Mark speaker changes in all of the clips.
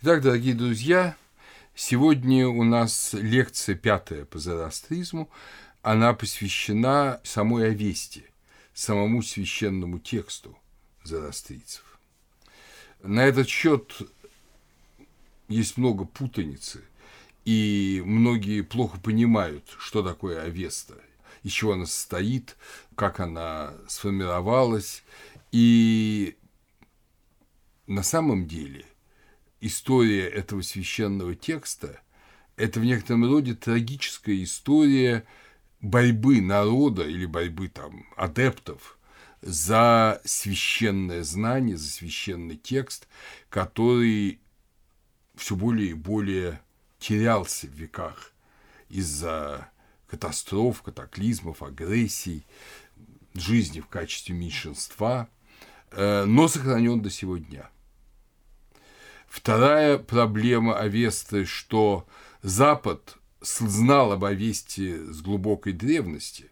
Speaker 1: Итак, дорогие друзья, сегодня у нас лекция пятая по зороастризму. Она посвящена самой Овесте, самому священному тексту зороастрийцев. На этот счет есть много путаницы, и многие плохо понимают, что такое Авеста, из чего она состоит, как она сформировалась. И на самом деле история этого священного текста – это в некотором роде трагическая история борьбы народа или борьбы там адептов за священное знание, за священный текст, который все более и более терялся в веках из-за катастроф, катаклизмов, агрессий, жизни в качестве меньшинства, э, но сохранен до сего дня – Вторая проблема Авесты, что Запад знал об Авесте с глубокой древности,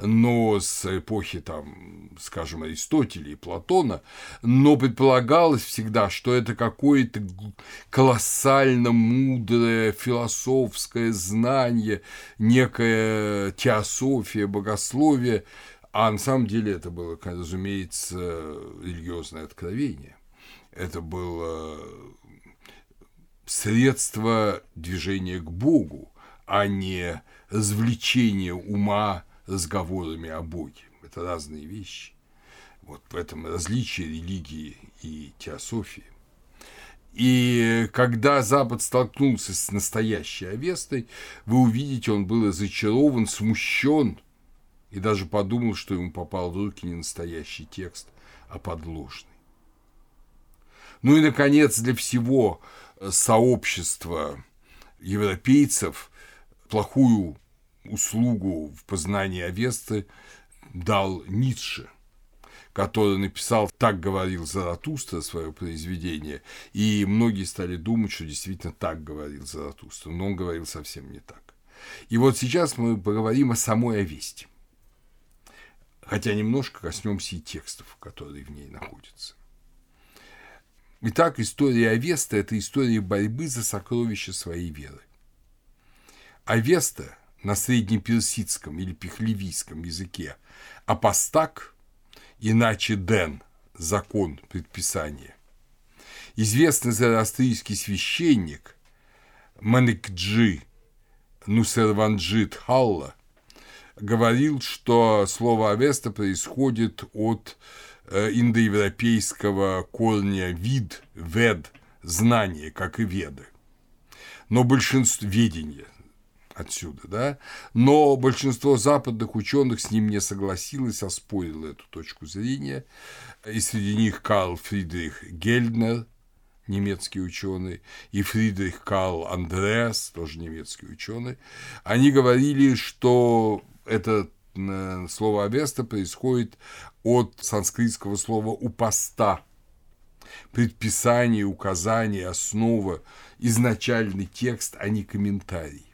Speaker 1: но с эпохи, там, скажем, Аристотеля и Платона, но предполагалось всегда, что это какое-то колоссально мудрое философское знание, некая теософия, богословие, а на самом деле это было, разумеется, религиозное откровение. Это было средство движения к Богу, а не развлечение ума разговорами о Боге. Это разные вещи. Вот в этом различие религии и теософии. И когда Запад столкнулся с настоящей Авестой, вы увидите, он был разочарован, смущен и даже подумал, что ему попал в руки не настоящий текст, а подложный. Ну и, наконец, для всего сообщества европейцев плохую услугу в познании Авесты дал Ницше, который написал «Так говорил Заратустра» свое произведение, и многие стали думать, что действительно так говорил Заратустра, но он говорил совсем не так. И вот сейчас мы поговорим о самой Авесте, хотя немножко коснемся и текстов, которые в ней находятся. Итак, история Авеста – это история борьбы за сокровища своей веры. Авеста на среднеперсидском или пехлевийском языке – апостак, иначе ден – закон, предписание. Известный зороастрийский священник Маникджи Нусерванджит Халла говорил, что слово «авеста» происходит от индоевропейского корня вид, вед, знание, как и веды. Но большинство ведения отсюда, да, но большинство западных ученых с ним не согласилось, оспорило эту точку зрения, и среди них Карл Фридрих Гельднер, немецкий ученый, и Фридрих Карл Андреас, тоже немецкий ученый, они говорили, что это Э, слово «авеста» происходит от санскритского слова «упоста», предписание, указание, основа, изначальный текст, а не комментарий.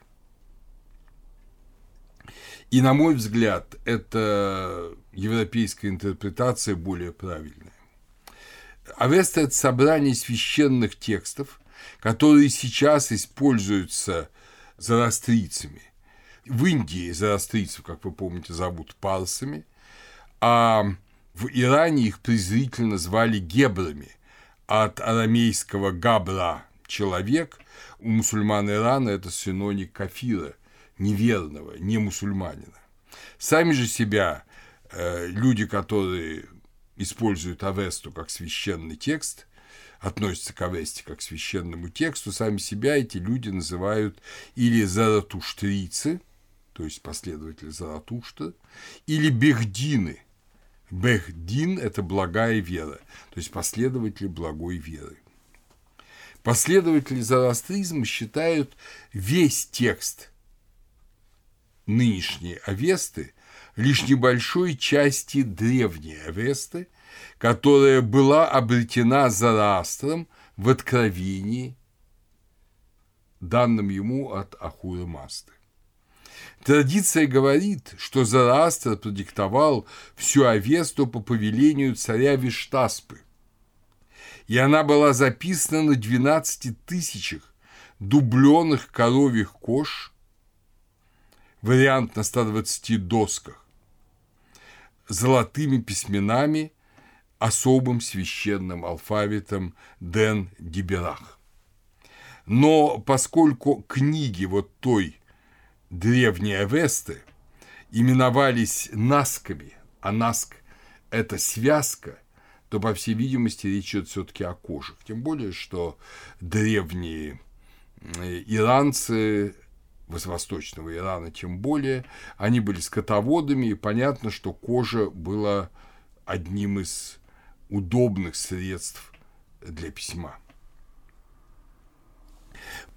Speaker 1: И, на мой взгляд, это европейская интерпретация более правильная. Авеста – это собрание священных текстов, которые сейчас используются зороастрийцами – в Индии зороастрийцев, как вы помните, зовут парсами, а в Иране их презрительно звали гебрами от арамейского габра – человек, у мусульман Ирана это синоним кафира, неверного, не мусульманина. Сами же себя э, люди, которые используют Авесту как священный текст, относятся к Авесте как к священному тексту, сами себя эти люди называют или заратуштрийцы – то есть последователи Заратушта, или Бехдины. Бехдин – это благая вера, то есть последователи благой веры. Последователи зороастризма считают весь текст нынешней Авесты лишь небольшой части древней Авесты, которая была обретена Зороастром в откровении, данном ему от Ахура Масты. Традиция говорит, что Зороастр продиктовал всю Авесту по повелению царя Виштаспы. и она была записана на 12 тысячах дубленых коровьих кож, вариант на 120 досках, золотыми письменами, особым священным алфавитом Ден Диберах. Но поскольку книги вот той древней Авесты именовались насками, а наск – это связка, то, по всей видимости, речь идет все-таки о кожах. Тем более, что древние э, иранцы восточного Ирана тем более, они были скотоводами, и понятно, что кожа была одним из удобных средств для письма.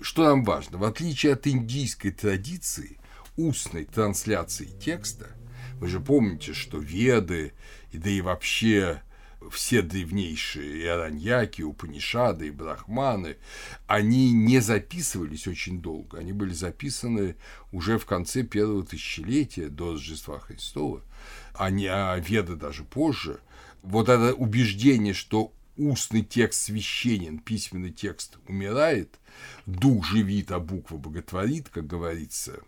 Speaker 1: Что нам важно? В отличие от индийской традиции устной трансляции текста, вы же помните, что веды, и да и вообще все древнейшие иораньяки, упанишады и брахманы, они не записывались очень долго. Они были записаны уже в конце первого тысячелетия до Рождества Христова, а а веды даже позже. Вот это убеждение, что устный текст священен, письменный текст умирает, дух живит, а буква боготворит, как говорится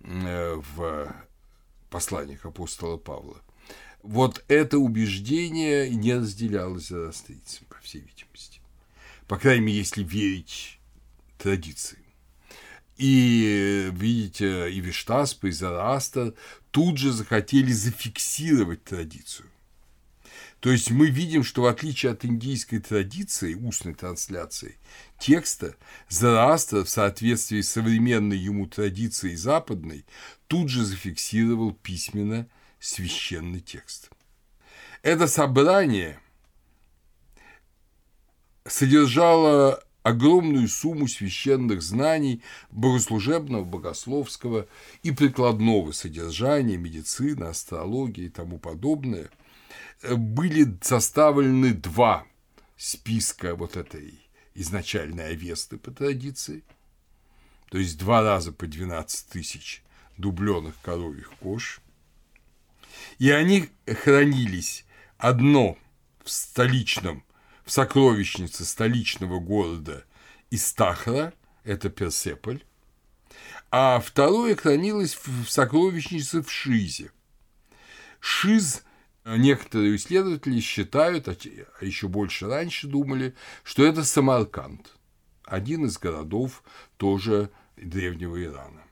Speaker 1: э, в посланиях апостола Павла вот это убеждение не разделялось зороастрийцами, по всей видимости. По крайней мере, если верить традиции. И, видите, и Виштаспа, и Зороастр тут же захотели зафиксировать традицию. То есть мы видим, что в отличие от индийской традиции, устной трансляции текста, Зороастр в соответствии с современной ему традицией западной тут же зафиксировал письменно священный текст. Это собрание содержало огромную сумму священных знаний богослужебного, богословского и прикладного содержания, медицины, астрологии и тому подобное. Были составлены два списка вот этой изначальной Авесты по традиции, то есть два раза по 12 тысяч дубленых коровьих кож – и они хранились одно в столичном, в сокровищнице столичного города Истахра, это Персеполь, а второе хранилось в сокровищнице в Шизе. Шиз некоторые исследователи считают, а, а еще больше раньше думали, что это Самарканд, один из городов тоже древнего Ирана.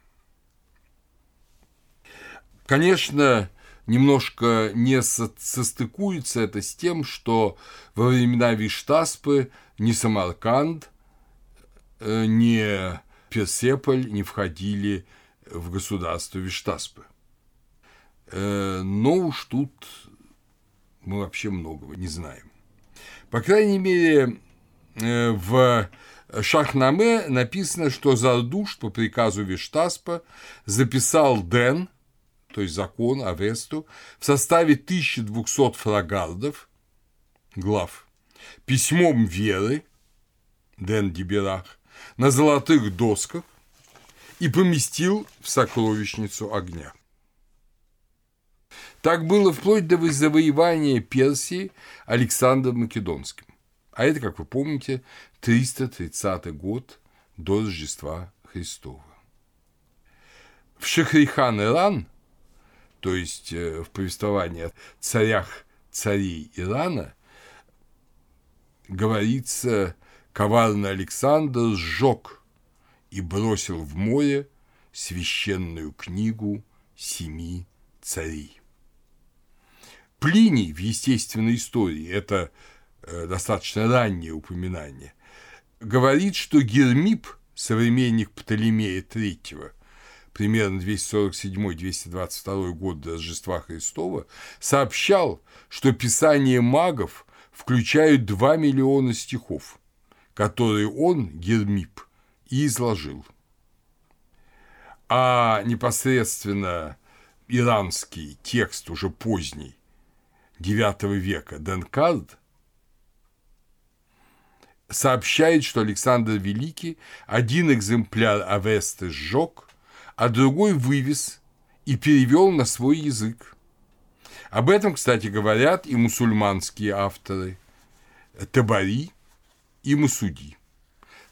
Speaker 1: Конечно, немножко не состыкуется это с тем, что во времена Виштаспы ни Самарканд, э, ни Персеполь не входили в государство Виштаспы. Э, но уж тут мы вообще многого не знаем. По крайней мере, э, в Шахнаме написано, что Зардуш по приказу Виштаспа записал Ден – то есть закон Авесту, в составе 1200 фрагардов, глав, письмом веры, Ден Диберах, на золотых досках и поместил в сокровищницу огня. Так было вплоть до завоевания Персии Александром Македонским. А это, как вы помните, 330 год до Рождества Христова. В Шахрихан-Иран то есть э, в повествовании о царях царей Ирана, говорится, коварный Александр сжег и бросил в море священную книгу семи царей. Плиний в естественной истории, это э, достаточно раннее упоминание, говорит, что Гермип, современник Птолемея III, примерно 247-222 год до Рождества Христова, сообщал, что писание магов включают 2 миллиона стихов, которые он, Гермип, и изложил. А непосредственно иранский текст уже поздний, IX века, Денкард, сообщает, что Александр Великий один экземпляр Авесты сжег, а другой вывез и перевел на свой язык. Об этом, кстати, говорят и мусульманские авторы. Табари, и Масуди.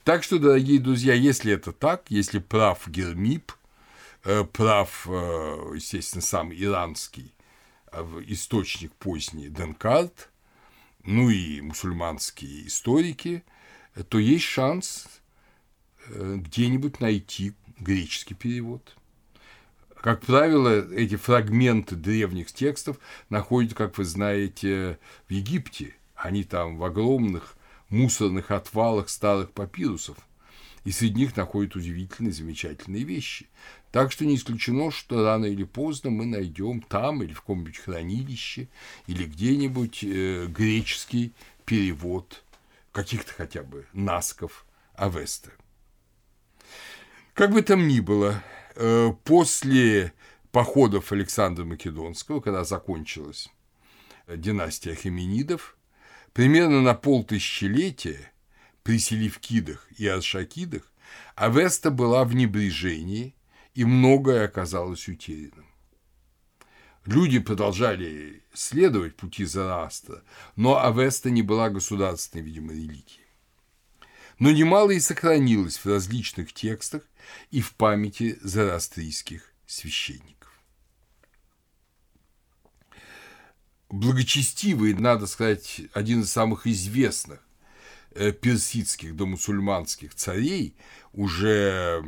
Speaker 1: Так что, дорогие друзья, если это так, если прав Гермип, э, прав, э, естественно, сам иранский источник поздний Денкарт, ну и мусульманские историки, то есть шанс где-нибудь найти греческий перевод. Как правило, эти фрагменты древних текстов находят, как вы знаете, в Египте. Они там в огромных мусорных отвалах старых папирусов. И среди них находят удивительные, замечательные вещи. Так что не исключено, что рано или поздно мы найдем там или в каком-нибудь хранилище или где-нибудь э, греческий перевод каких-то хотя бы насков Авесты. Как бы там ни было, э, после походов Александра Македонского, когда закончилась династия Хеменидов, Примерно на полтысячелетия при Селевкидах и Аршакидах Авеста была в небрежении, и многое оказалось утерянным. Люди продолжали следовать пути Зараста, но Авеста не была государственной, видимо, религией. Но немало и сохранилось в различных текстах и в памяти зарастрийских священников. благочестивый, надо сказать, один из самых известных э, персидских да мусульманских царей, уже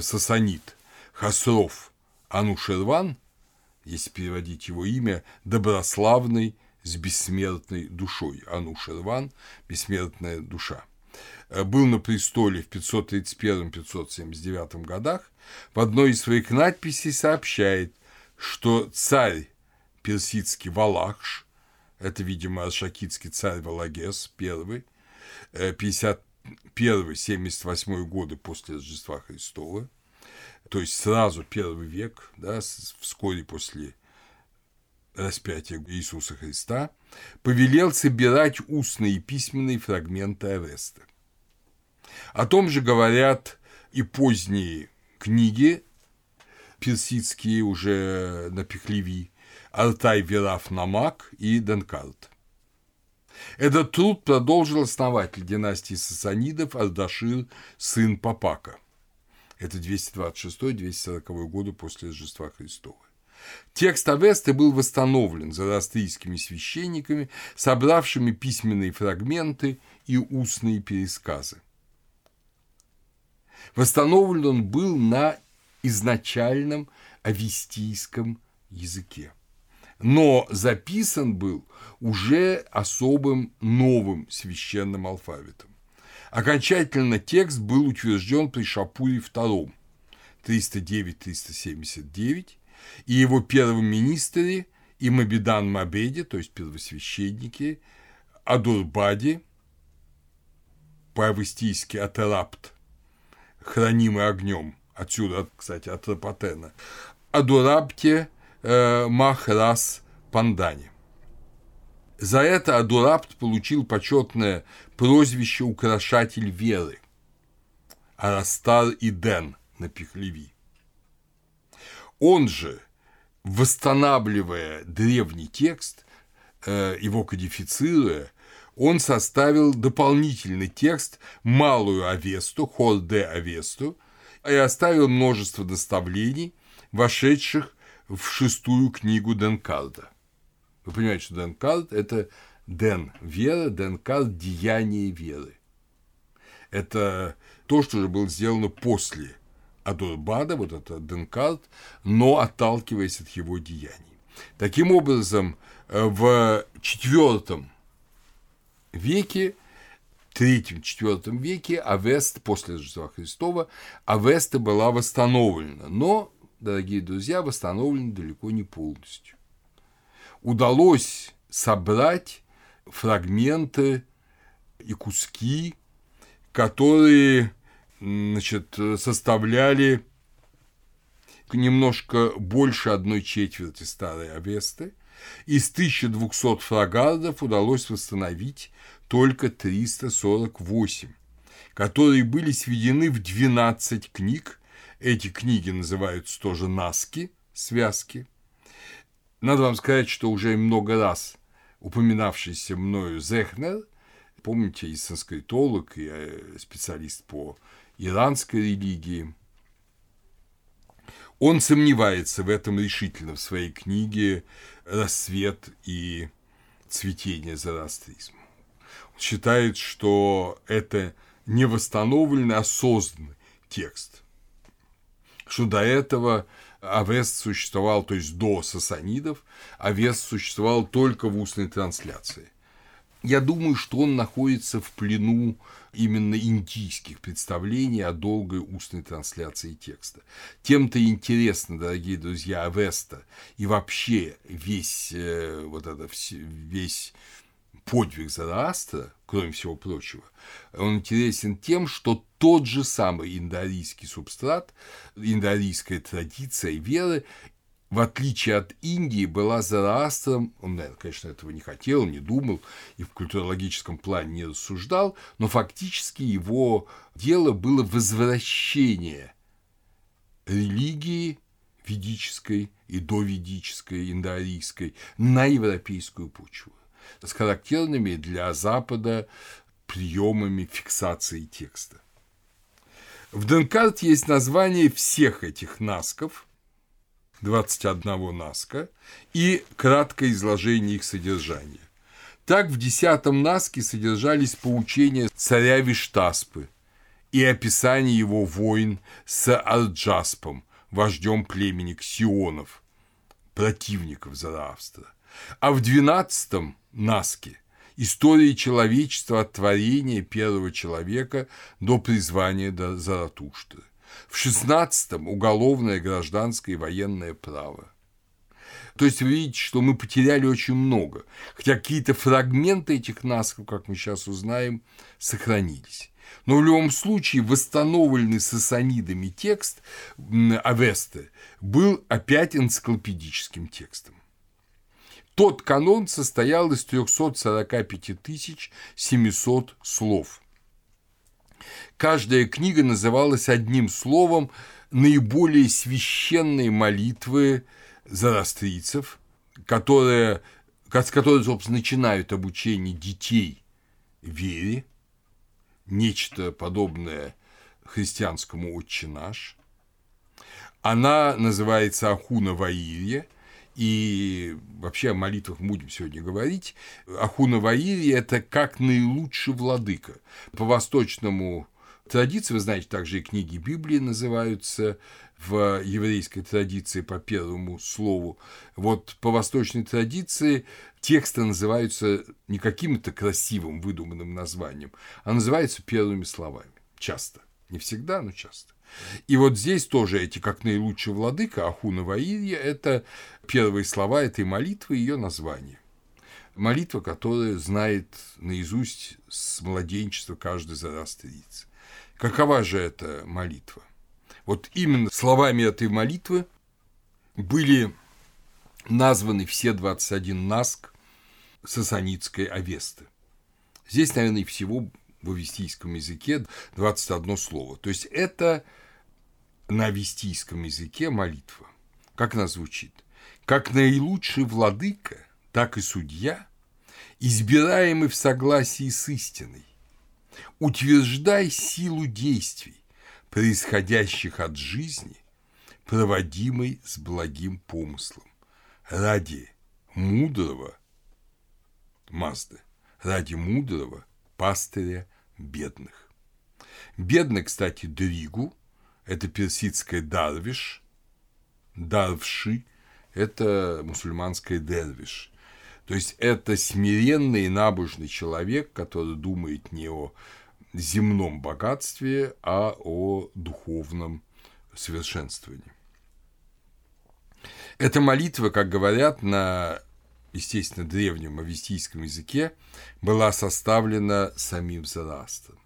Speaker 1: сасанит Хасров Анушерван, если переводить его имя, доброславный с бессмертной душой. Анушерван – бессмертная душа. Э, был на престоле в 531-579 годах. В одной из своих надписей сообщает, что царь персидский Валахш, это, видимо, ашакитский царь Валагес I, 51-78 годы после Рождества Христова, то есть сразу первый век, да, вскоре после распятия Иисуса Христа, повелел собирать устные и письменные фрагменты Авеста. О том же говорят и поздние книги персидские уже на Пехлеви, Алтай Вираф Намак и Денкарт. Этот труд продолжил основатель династии сасанидов Ардашир, сын Папака. Это 226-240 годы после Рождества Христова. Текст Авесты был восстановлен зороастрийскими священниками, собравшими письменные фрагменты и устные пересказы. Восстановлен он был на изначальном авестийском языке но записан был уже особым новым священным алфавитом. Окончательно текст был утвержден при Шапуре II 309-379 и его первом министре Имабидан Мабеде, то есть первосвященники, Адурбаде, по-авестийски Атерапт, хранимый огнем, отсюда, кстати, от Рапатена, Адурапте э, Махрас Пандани. За это Адурапт получил почетное прозвище «Украшатель веры» Арастар Иден на Пехлеви. Он же, восстанавливая древний текст, э, его кодифицируя, он составил дополнительный текст «Малую Авесту», «Хорде Авесту», и оставил множество наставлений, вошедших в шестую книгу Денкарда. Вы понимаете, что Денкард – это Ден – вера, Денкард – деяние веры. Это то, что же было сделано после Адурбада, вот это Денкард, но отталкиваясь от его деяний. Таким образом, в IV веке третьем-четвертом веке Авест, после Рождества Христова, Авеста была восстановлена, но дорогие друзья, восстановлен далеко не полностью. Удалось собрать фрагменты и куски, которые значит, составляли немножко больше одной четверти старой Авесты. Из 1200 фрагардов удалось восстановить только 348, которые были сведены в 12 книг эти книги называются тоже наски, связки. Надо вам сказать, что уже много раз упоминавшийся мною Зехнер помните, и санскритолог, и э, специалист по иранской религии. Он сомневается в этом решительно в своей книге «Рассвет и цветение зороастризма». Он считает, что это не восстановленный, а созданный текст. Что до этого Авест существовал, то есть до сасанидов, Авест существовал только в устной трансляции. Я думаю, что он находится в плену именно индийских представлений о долгой устной трансляции текста. Тем-то интересно, дорогие друзья, Авеста и вообще весь э, вот это весь подвиг Зараастра, кроме всего прочего, он интересен тем, что тот же самый индоарийский субстрат, индоарийская традиция веры в отличие от Индии, была Зараастром, он, наверное, конечно, этого не хотел, не думал и в культурологическом плане не рассуждал, но фактически его дело было возвращение религии ведической и доведической, индоарийской на европейскую почву с характерными для Запада приемами фиксации текста. В Денкарте есть название всех этих насков – 21 Наска и краткое изложение их содержания. Так в десятом Наске содержались поучения царя Виштаспы и описание его войн с Арджаспом, вождем племени Ксионов, противников Заравстра. А в двенадцатом Наске история человечества от творения первого человека до призвания до Заратуштры. В шестнадцатом уголовное, гражданское и военное право. То есть вы видите, что мы потеряли очень много, хотя какие-то фрагменты этих насков, как мы сейчас узнаем, сохранились. Но в любом случае восстановленный сасанидами текст Авесты был опять энциклопедическим текстом. Тот канон состоял из 345 700 слов – Каждая книга называлась одним словом наиболее священные молитвы зарастрийцев, которые, с которой, собственно, начинают обучение детей вере, нечто подобное христианскому «Отче наш». Она называется Ахуна Ваирья, и вообще о молитвах будем сегодня говорить. Ахуна Ваирья – это как наилучший владыка. По восточному традиции, вы знаете, также и книги Библии называются в еврейской традиции по первому слову. Вот по восточной традиции тексты называются не каким-то красивым выдуманным названием, а называются первыми словами. Часто. Не всегда, но часто. И вот здесь тоже эти как наилучший владыка Ахуна Ваирья – это первые слова этой молитвы и ее название. Молитва, которая знает наизусть с младенчества каждый зарастриец. Какова же эта молитва? Вот именно словами этой молитвы были названы все 21 наск сасанитской Авесты. Здесь, наверное, всего в авестийском языке 21 слово. То есть это на авестийском языке молитва. Как она звучит? Как наилучший владыка, так и судья, избираемый в согласии с истиной, утверждай силу действий, происходящих от жизни, проводимой с благим помыслом, ради мудрого Мазды, ради мудрого пастыря бедных. Бедный, кстати, Дригу – это персидская Дарвиш, Дарвши – это мусульманская Дервиш – то есть это смиренный и набожный человек, который думает не о земном богатстве, а о духовном совершенствовании. Эта молитва, как говорят на, естественно, древнем авестийском языке, была составлена самим Зарастром.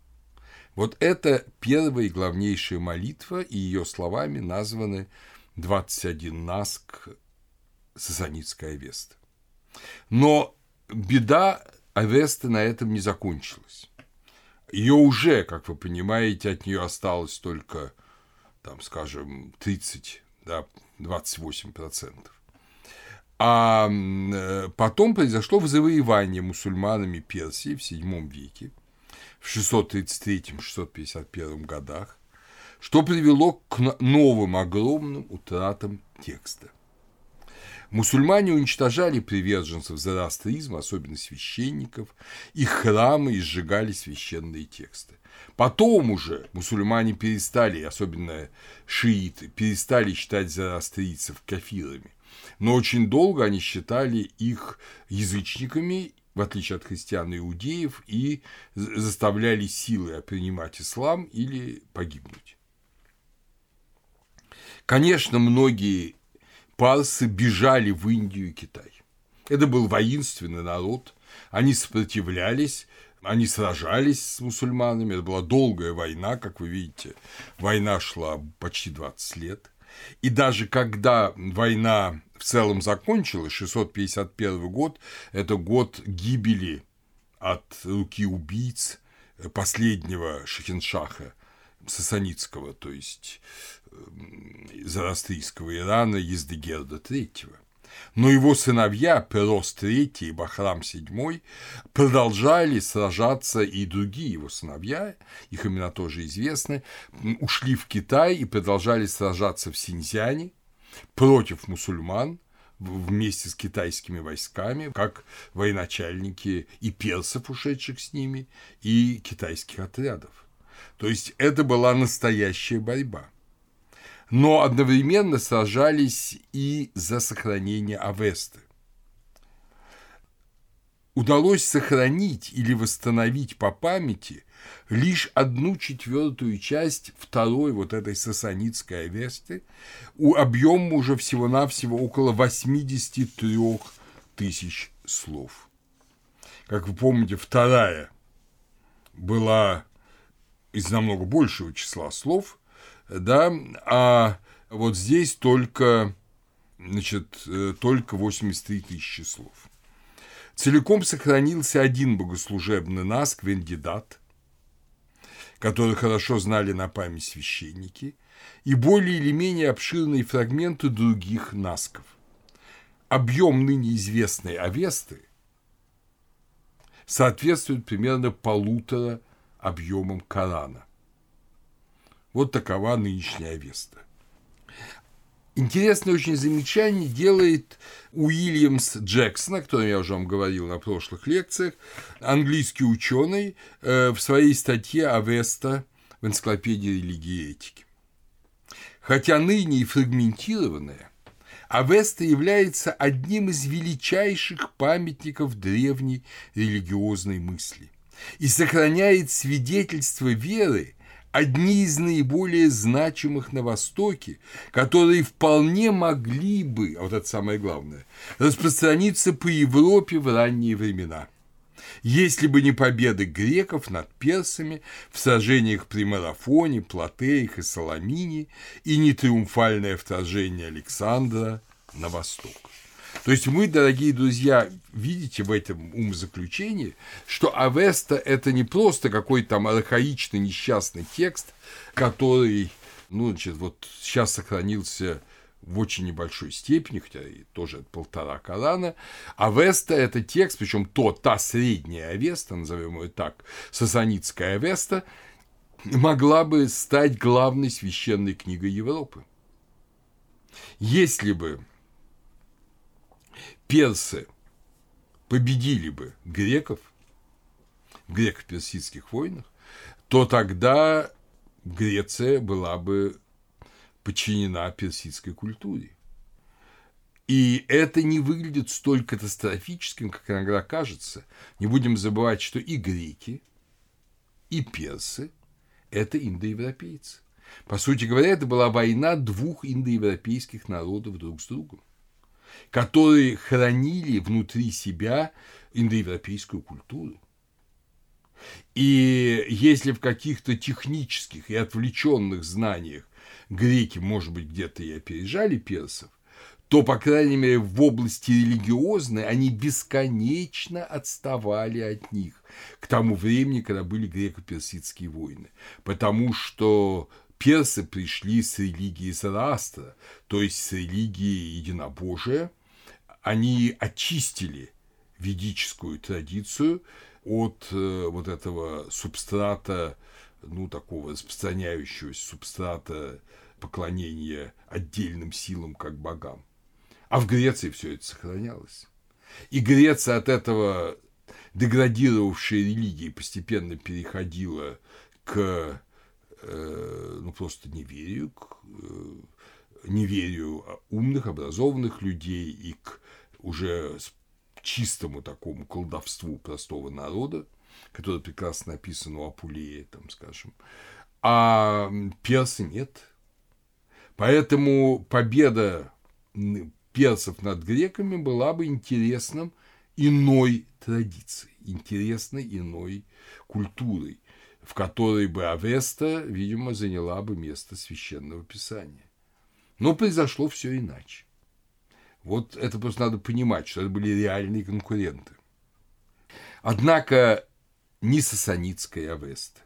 Speaker 1: Вот это первая и главнейшая молитва, и ее словами названы 21 наск Сасанитская Авеста. Но беда Авесты на этом не закончилась. Ее уже, как вы понимаете, от нее осталось только, там, скажем, 30, да, 28 процентов. А э, потом произошло завоевание мусульманами Персии в VII веке, в 633-651 годах, что привело к новым огромным утратам текста. Мусульмане уничтожали приверженцев зороастризма, особенно священников, их храмы и сжигали священные тексты. Потом уже мусульмане перестали, особенно шииты, перестали считать зороастрийцев кафирами. Но очень долго они считали их язычниками, в отличие от христиан и иудеев, и заставляли силы принимать ислам или погибнуть. Конечно, многие парсы бежали в Индию и Китай. Это был воинственный народ, они сопротивлялись, они сражались с мусульманами, это была долгая война, как вы видите, война шла почти 20 лет. И даже когда война в целом закончилась, 651 год, это год гибели от руки убийц последнего Шахиншаха Сасанитского, то есть зороастрийского Ирана Ездегерда III. Но его сыновья Перос III и Бахрам VII продолжали сражаться, и другие его сыновья, их имена тоже известны, ушли в Китай и продолжали сражаться в Синьцзяне против мусульман, вместе с китайскими войсками, как военачальники и персов, ушедших с ними, и китайских отрядов. То есть это была настоящая борьба но одновременно сражались и за сохранение Авесты. Удалось сохранить или восстановить по памяти лишь одну четвертую часть второй вот этой сасанитской Авесты, у объема уже всего-навсего около 83 тысяч слов. Как вы помните, вторая была из намного большего числа слов – да, а вот здесь только, значит, э, только 83 тысячи слов. Целиком сохранился один богослужебный наск, Вендидат, который хорошо знали на память священники, и более или менее обширные фрагменты других насков. Объем ныне известной Авесты соответствует примерно полутора объемам Корана. Вот такова нынешняя Авеста. Интересное очень замечание делает Уильямс Джексон, о котором я уже вам говорил на прошлых лекциях, английский ученый э, в своей статье «Авеста» в энциклопедии религии и этики. Хотя ныне и фрагментированная, Авеста является одним из величайших памятников древней религиозной мысли и сохраняет свидетельство веры одни из наиболее значимых на Востоке, которые вполне могли бы, а вот это самое главное, распространиться по Европе в ранние времена. Если бы не победы греков над персами в сражениях при Марафоне, Платеях и Соломине и не триумфальное вторжение Александра на восток. То есть мы, дорогие друзья, видите в этом умозаключении, что Авеста – это не просто какой-то там архаичный несчастный текст, который, ну, значит, вот сейчас сохранился в очень небольшой степени, хотя и тоже от полтора Корана. Авеста – это текст, причем то, та средняя Авеста, назовем ее так, сасанитская Авеста, могла бы стать главной священной книгой Европы. Если бы персы победили бы греков в греко-персидских войнах, то тогда Греция была бы подчинена персидской культуре. И это не выглядит столь катастрофическим, как иногда кажется. Не будем забывать, что и греки, и персы – это индоевропейцы. По сути говоря, это была война двух индоевропейских народов друг с другом которые хранили внутри себя индоевропейскую культуру. И если в каких-то технических и отвлеченных знаниях греки, может быть, где-то и опережали персов, то, по крайней мере, в области религиозной они бесконечно отставали от них к тому времени, когда были греко-персидские войны. Потому что персы пришли с религии Зороастра, то есть с религии единобожия, они очистили ведическую традицию от э, вот этого субстрата, ну, такого распространяющегося субстрата поклонения отдельным силам как богам. А в Греции все это сохранялось. И Греция от этого деградировавшей религии постепенно переходила к ну, просто неверию, к э, неверию умных, образованных людей и к уже чистому такому колдовству простого народа, которое прекрасно написано у Апулея, там, скажем. А персы нет. Поэтому победа персов над греками была бы интересным иной традицией, интересной иной культурой, в которой бы Авеста, видимо, заняла бы место священного писания. Но произошло все иначе. Вот это просто надо понимать, что это были реальные конкуренты. Однако ни сасанитская Авеста,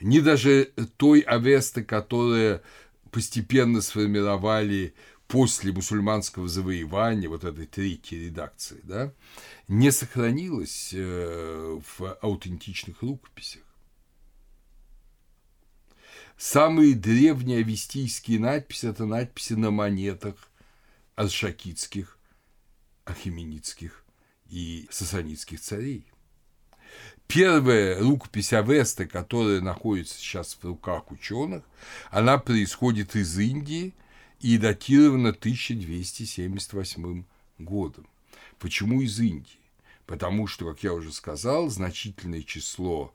Speaker 1: ни даже той Авесты, которая постепенно сформировали после мусульманского завоевания, вот этой третьей редакции, да, не сохранилась э, в аутентичных рукописях. Самые древние авестийские надписи – это надписи на монетах аршакитских, ахименитских и сасанитских царей. Первая рукопись Авеста, которая находится сейчас в руках ученых, она происходит из Индии и датирована 1278 годом. Почему из Индии? Потому что, как я уже сказал, значительное число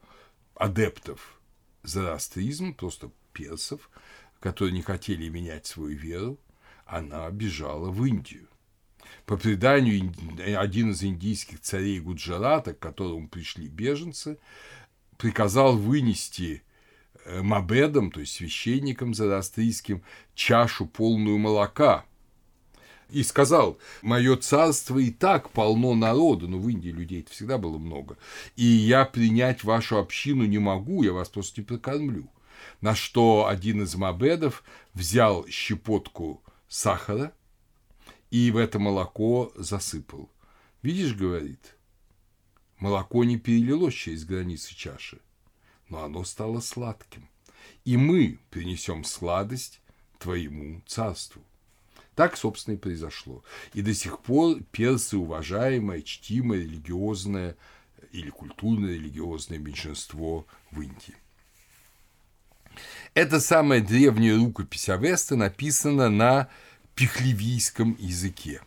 Speaker 1: адептов зороастризма, просто персов, которые не хотели менять свою веру, она бежала в Индию. По преданию, один из индийских царей Гуджарата, к которому пришли беженцы, приказал вынести э, мабедам, то есть священникам зороастрийским, чашу полную молока. И сказал, мое царство и так полно народу, но в Индии людей -то всегда было много, и я принять вашу общину не могу, я вас просто не прокормлю. На что один из мабедов взял щепотку сахара и в это молоко засыпал. Видишь, говорит, молоко не перелилось через границы чаши, но оно стало сладким. И мы принесем сладость твоему царству. Так, собственно, и произошло. И до сих пор персы уважаемое, чтимое, религиозное или культурно-религиозное меньшинство в Индии. Эта самая древняя рукопись Авеста написана на пехлевийском языке.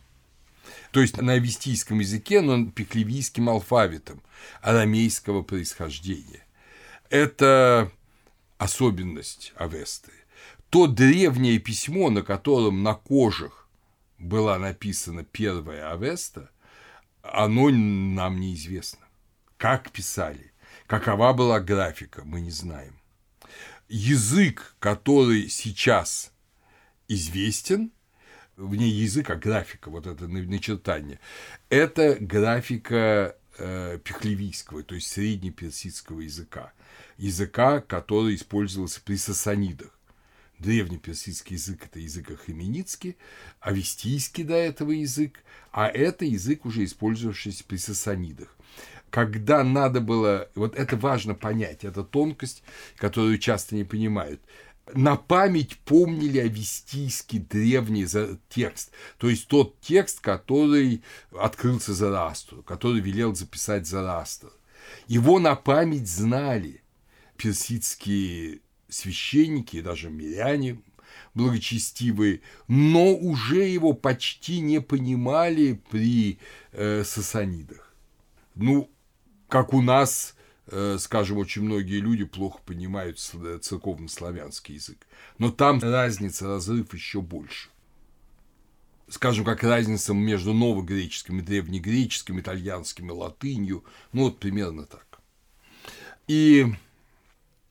Speaker 1: То есть на авестийском языке, но пехлевийским алфавитом арамейского происхождения. Это особенность Авесты. То древнее письмо, на котором на кожах была написана первая Авеста, оно нам неизвестно. Как писали, какова была графика, мы не знаем язык, который сейчас известен, вне языка, графика, вот это начертание, это графика э, пехлевийского, то есть среднеперсидского языка, языка, который использовался при сасанидах. Древнеперсидский язык – это язык ахеменидский, авестийский до этого язык, а это язык, уже использовавшийся при сасанидах когда надо было, вот это важно понять, это тонкость, которую часто не понимают, на память помнили авестийский древний текст, то есть тот текст, который открылся Зарастру, который велел записать Зарастр. Его на память знали персидские священники, даже миряне благочестивые, но уже его почти не понимали при э, сасанидах. Ну, как у нас, э, скажем, очень многие люди плохо понимают церковно-славянский язык. Но там разница, разрыв еще больше. Скажем, как разница между новогреческим и древнегреческим, итальянским и латынью. Ну, вот примерно так. И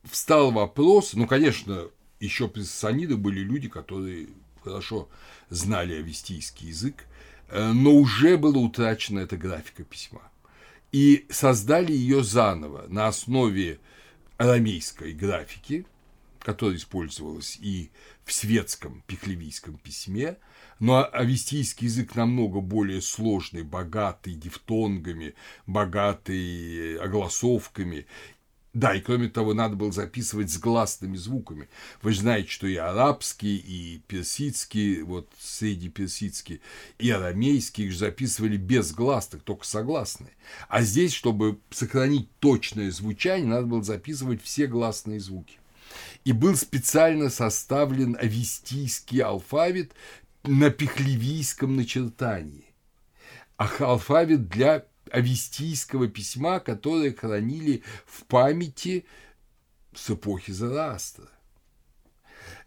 Speaker 1: встал вопрос, ну, конечно, еще при Сасаниде были люди, которые хорошо знали авестийский язык, э, но уже была утрачена эта графика письма и создали ее заново на основе арамейской графики, которая использовалась и в светском пехлевийском письме, Но авестийский язык намного более сложный, богатый дифтонгами, богатый огласовками. Да, и кроме того, надо было записывать с гласными звуками. Вы знаете, что и арабский, и персидский, вот среднеперсидский, и арамейский их записывали без гласных, только согласные. А здесь, чтобы сохранить точное звучание, надо было записывать все гласные звуки. И был специально составлен авестийский алфавит на пехлевийском начертании. Алфавит для авестийского письма, которое хранили в памяти с эпохи Зарастра.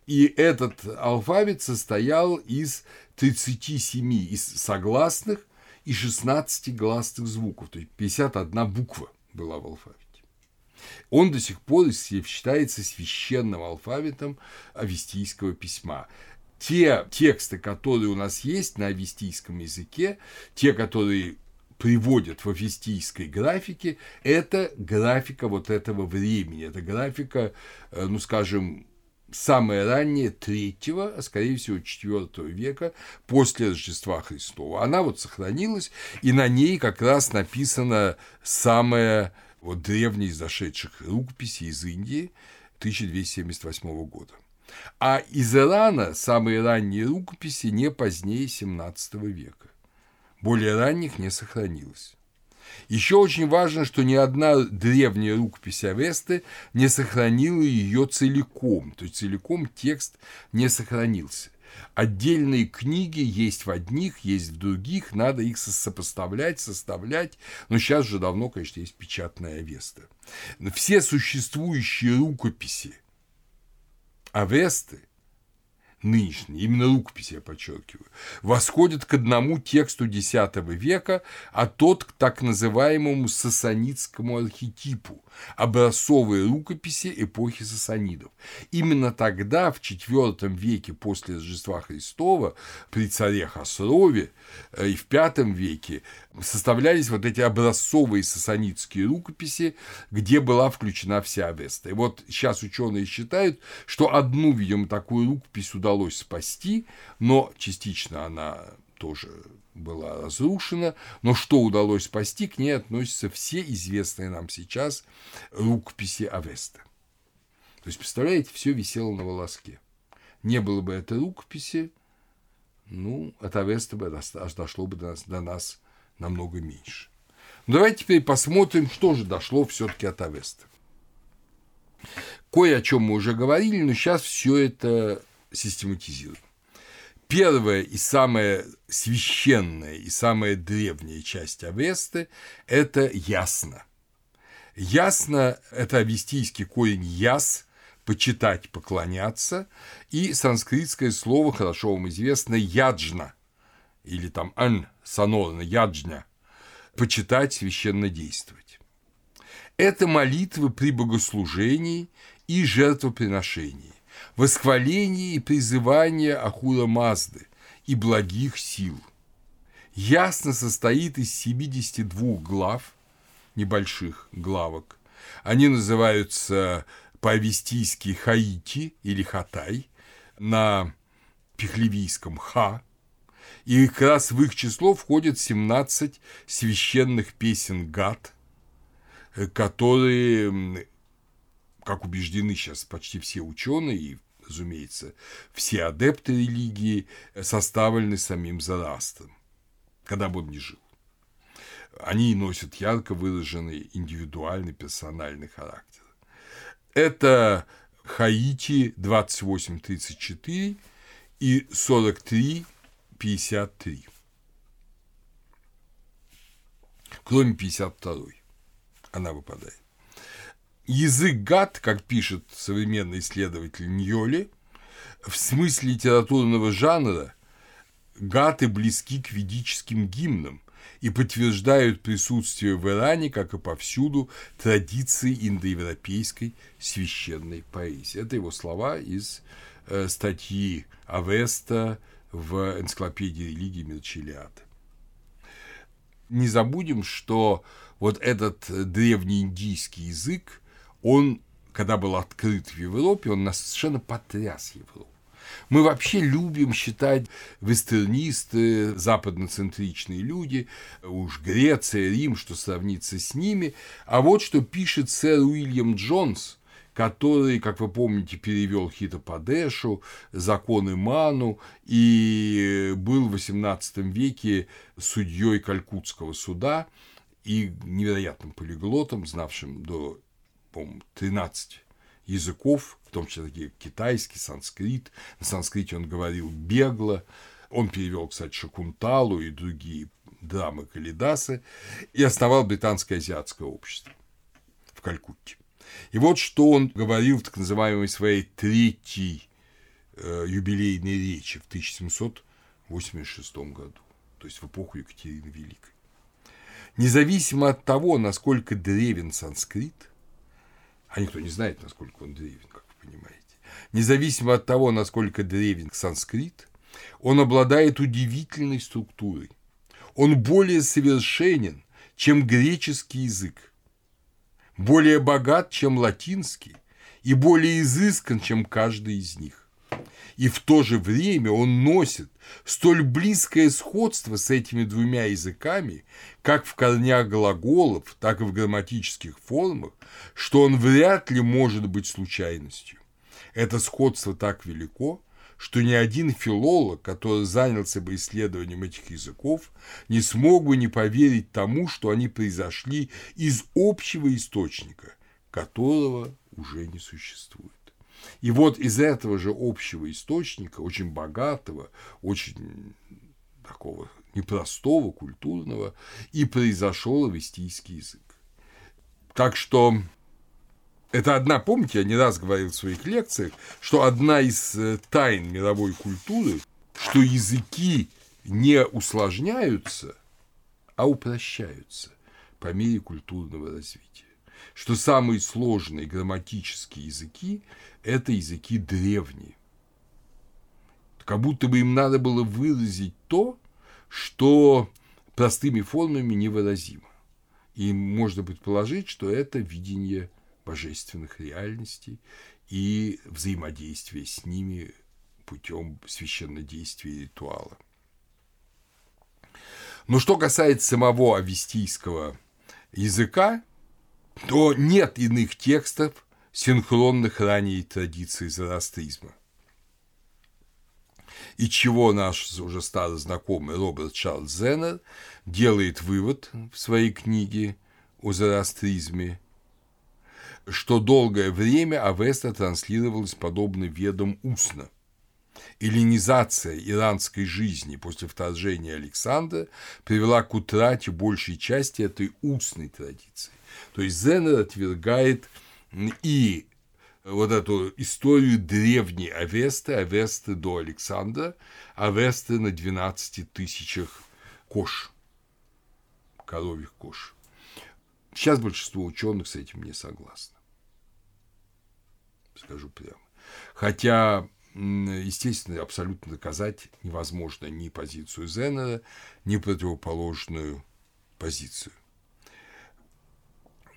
Speaker 1: И этот алфавит состоял из 37 из согласных и 16 гласных звуков, то есть 51 буква была в алфавите. Он до сих пор считается священным алфавитом авестийского письма те тексты, которые у нас есть на авестийском языке, те, которые приводят в авестийской графике, это графика вот этого времени, это графика, э, ну, скажем, самое раннее третьего, а скорее всего четвертого века после Рождества Христова. Она вот сохранилась, и на ней как раз написана самая вот древняя из зашедших рукописей из Индии 1278 года. А из Ирана самые ранние рукописи не позднее XVII века. Более ранних не сохранилось. Еще очень важно, что ни одна древняя рукопись Авесты не сохранила ее целиком, то есть целиком текст не сохранился. Отдельные книги есть в одних, есть в других, надо их сопоставлять, составлять, но сейчас же давно, конечно, есть печатная Авеста. Все существующие рукописи Авесты – нынешние, именно рукописи я подчеркиваю, восходят к одному тексту X века, а тот к так называемому сасанидскому архетипу, образцовые рукописи эпохи сасанидов. Именно тогда, в IV веке после Рождества Христова, при царе Хасрове э, и в V веке составлялись вот эти образцовые сасанидские рукописи, где была включена вся Авеста. И вот сейчас ученые считают, что одну, видимо, такую рукопись удалось спасти, но частично она тоже была разрушена, но что удалось спасти, к ней относятся все известные нам сейчас рукописи Авеста. То есть, представляете, все висело на волоске. Не было бы этой рукописи, ну, от Авеста бы дошло бы до нас, до нас намного меньше. Но давайте теперь посмотрим, что же дошло все-таки от Авеста. Кое о чем мы уже говорили, но сейчас все это систематизируем. Первая и самая священная и самая древняя часть Авесты – это ясно. Ясно – это авестийский корень яс – почитать, поклоняться, и санскритское слово, хорошо вам известно, яджна, или там ан, сонорно, яджня, почитать, священно действовать. Это молитвы при богослужении и жертвоприношении восхваление и призывание Ахура Мазды и благих сил. Ясно состоит из 72 глав, небольших главок. Они называются по-авестийски Хаити или Хатай, на пехлевийском Ха, и как раз в их число входит 17 священных песен Гад, которые как убеждены сейчас почти все ученые и, разумеется, все адепты религии, составлены самим Зарастром, когда бы он ни жил. Они носят ярко выраженный индивидуальный персональный характер. Это Хаити 2834 и 4353. Кроме 52 она выпадает. Язык гад, как пишет современный исследователь Ньоли, в смысле литературного жанра гаты близки к ведическим гимнам и подтверждают присутствие в Иране, как и повсюду, традиции индоевропейской священной поэзии. Это его слова из э, статьи Авеста в энциклопедии религии Мерчелиата. Не забудем, что вот этот древнеиндийский язык он, когда был открыт в Европе, он нас совершенно потряс Европу. Мы вообще любим считать вестернисты, западноцентричные люди, уж Греция, Рим, что сравнится с ними. А вот что пишет сэр Уильям Джонс – который, как вы помните, перевел Хита Падешу, законы Ману и был в XVIII веке судьей Калькутского суда и невероятным полиглотом, знавшим до, по 13 языков, в том числе такие китайский, санскрит. На санскрите он говорил бегло. Он перевел, кстати, Шакунталу и другие драмы Калидасы и основал британское азиатское общество в Калькутте. И вот что он говорил в так называемой своей третьей э, юбилейной речи в 1786 году, то есть в эпоху Екатерины Великой. Независимо от того, насколько древен санскрит, а никто не знает, насколько он древен, как вы понимаете, независимо от того, насколько древен санскрит, он обладает удивительной структурой. Он более совершенен, чем греческий язык более богат, чем латинский, и более изыскан, чем каждый из них. И в то же время он носит столь близкое сходство с этими двумя языками, как в корнях глаголов, так и в грамматических формах, что он вряд ли может быть случайностью. Это сходство так велико, что ни один филолог, который занялся бы исследованием этих языков, не смог бы не поверить тому, что они произошли из общего источника, которого уже не существует. И вот из этого же общего источника, очень богатого, очень такого непростого, культурного, и произошел авестийский язык. Так что это одна, помните, я не раз говорил в своих лекциях, что одна из э, тайн мировой культуры, что языки не усложняются, а упрощаются по мере культурного развития. Что самые сложные грамматические языки – это языки древние. Как будто бы им надо было выразить то, что простыми формами невыразимо. И можно предположить, что это видение – божественных реальностей и взаимодействия с ними путем священнодействия и ритуала. Но что касается самого авестийского языка, то нет иных текстов, синхронных ранее традиций зороастризма. И чего наш уже старый знакомый Роберт Чарльз Зеннер делает вывод в своей книге о зороастризме что долгое время Авеста транслировалась подобно ведам устно. Эллинизация иранской жизни после вторжения Александра привела к утрате большей части этой устной традиции. То есть Зенер отвергает и вот эту историю древней Авесты, Авесты до Александра, Авесты на 12 тысячах кош, коровьих кош. Сейчас большинство ученых с этим не согласно. Скажу прямо. Хотя, естественно, абсолютно доказать невозможно ни позицию Зенера, ни противоположную позицию.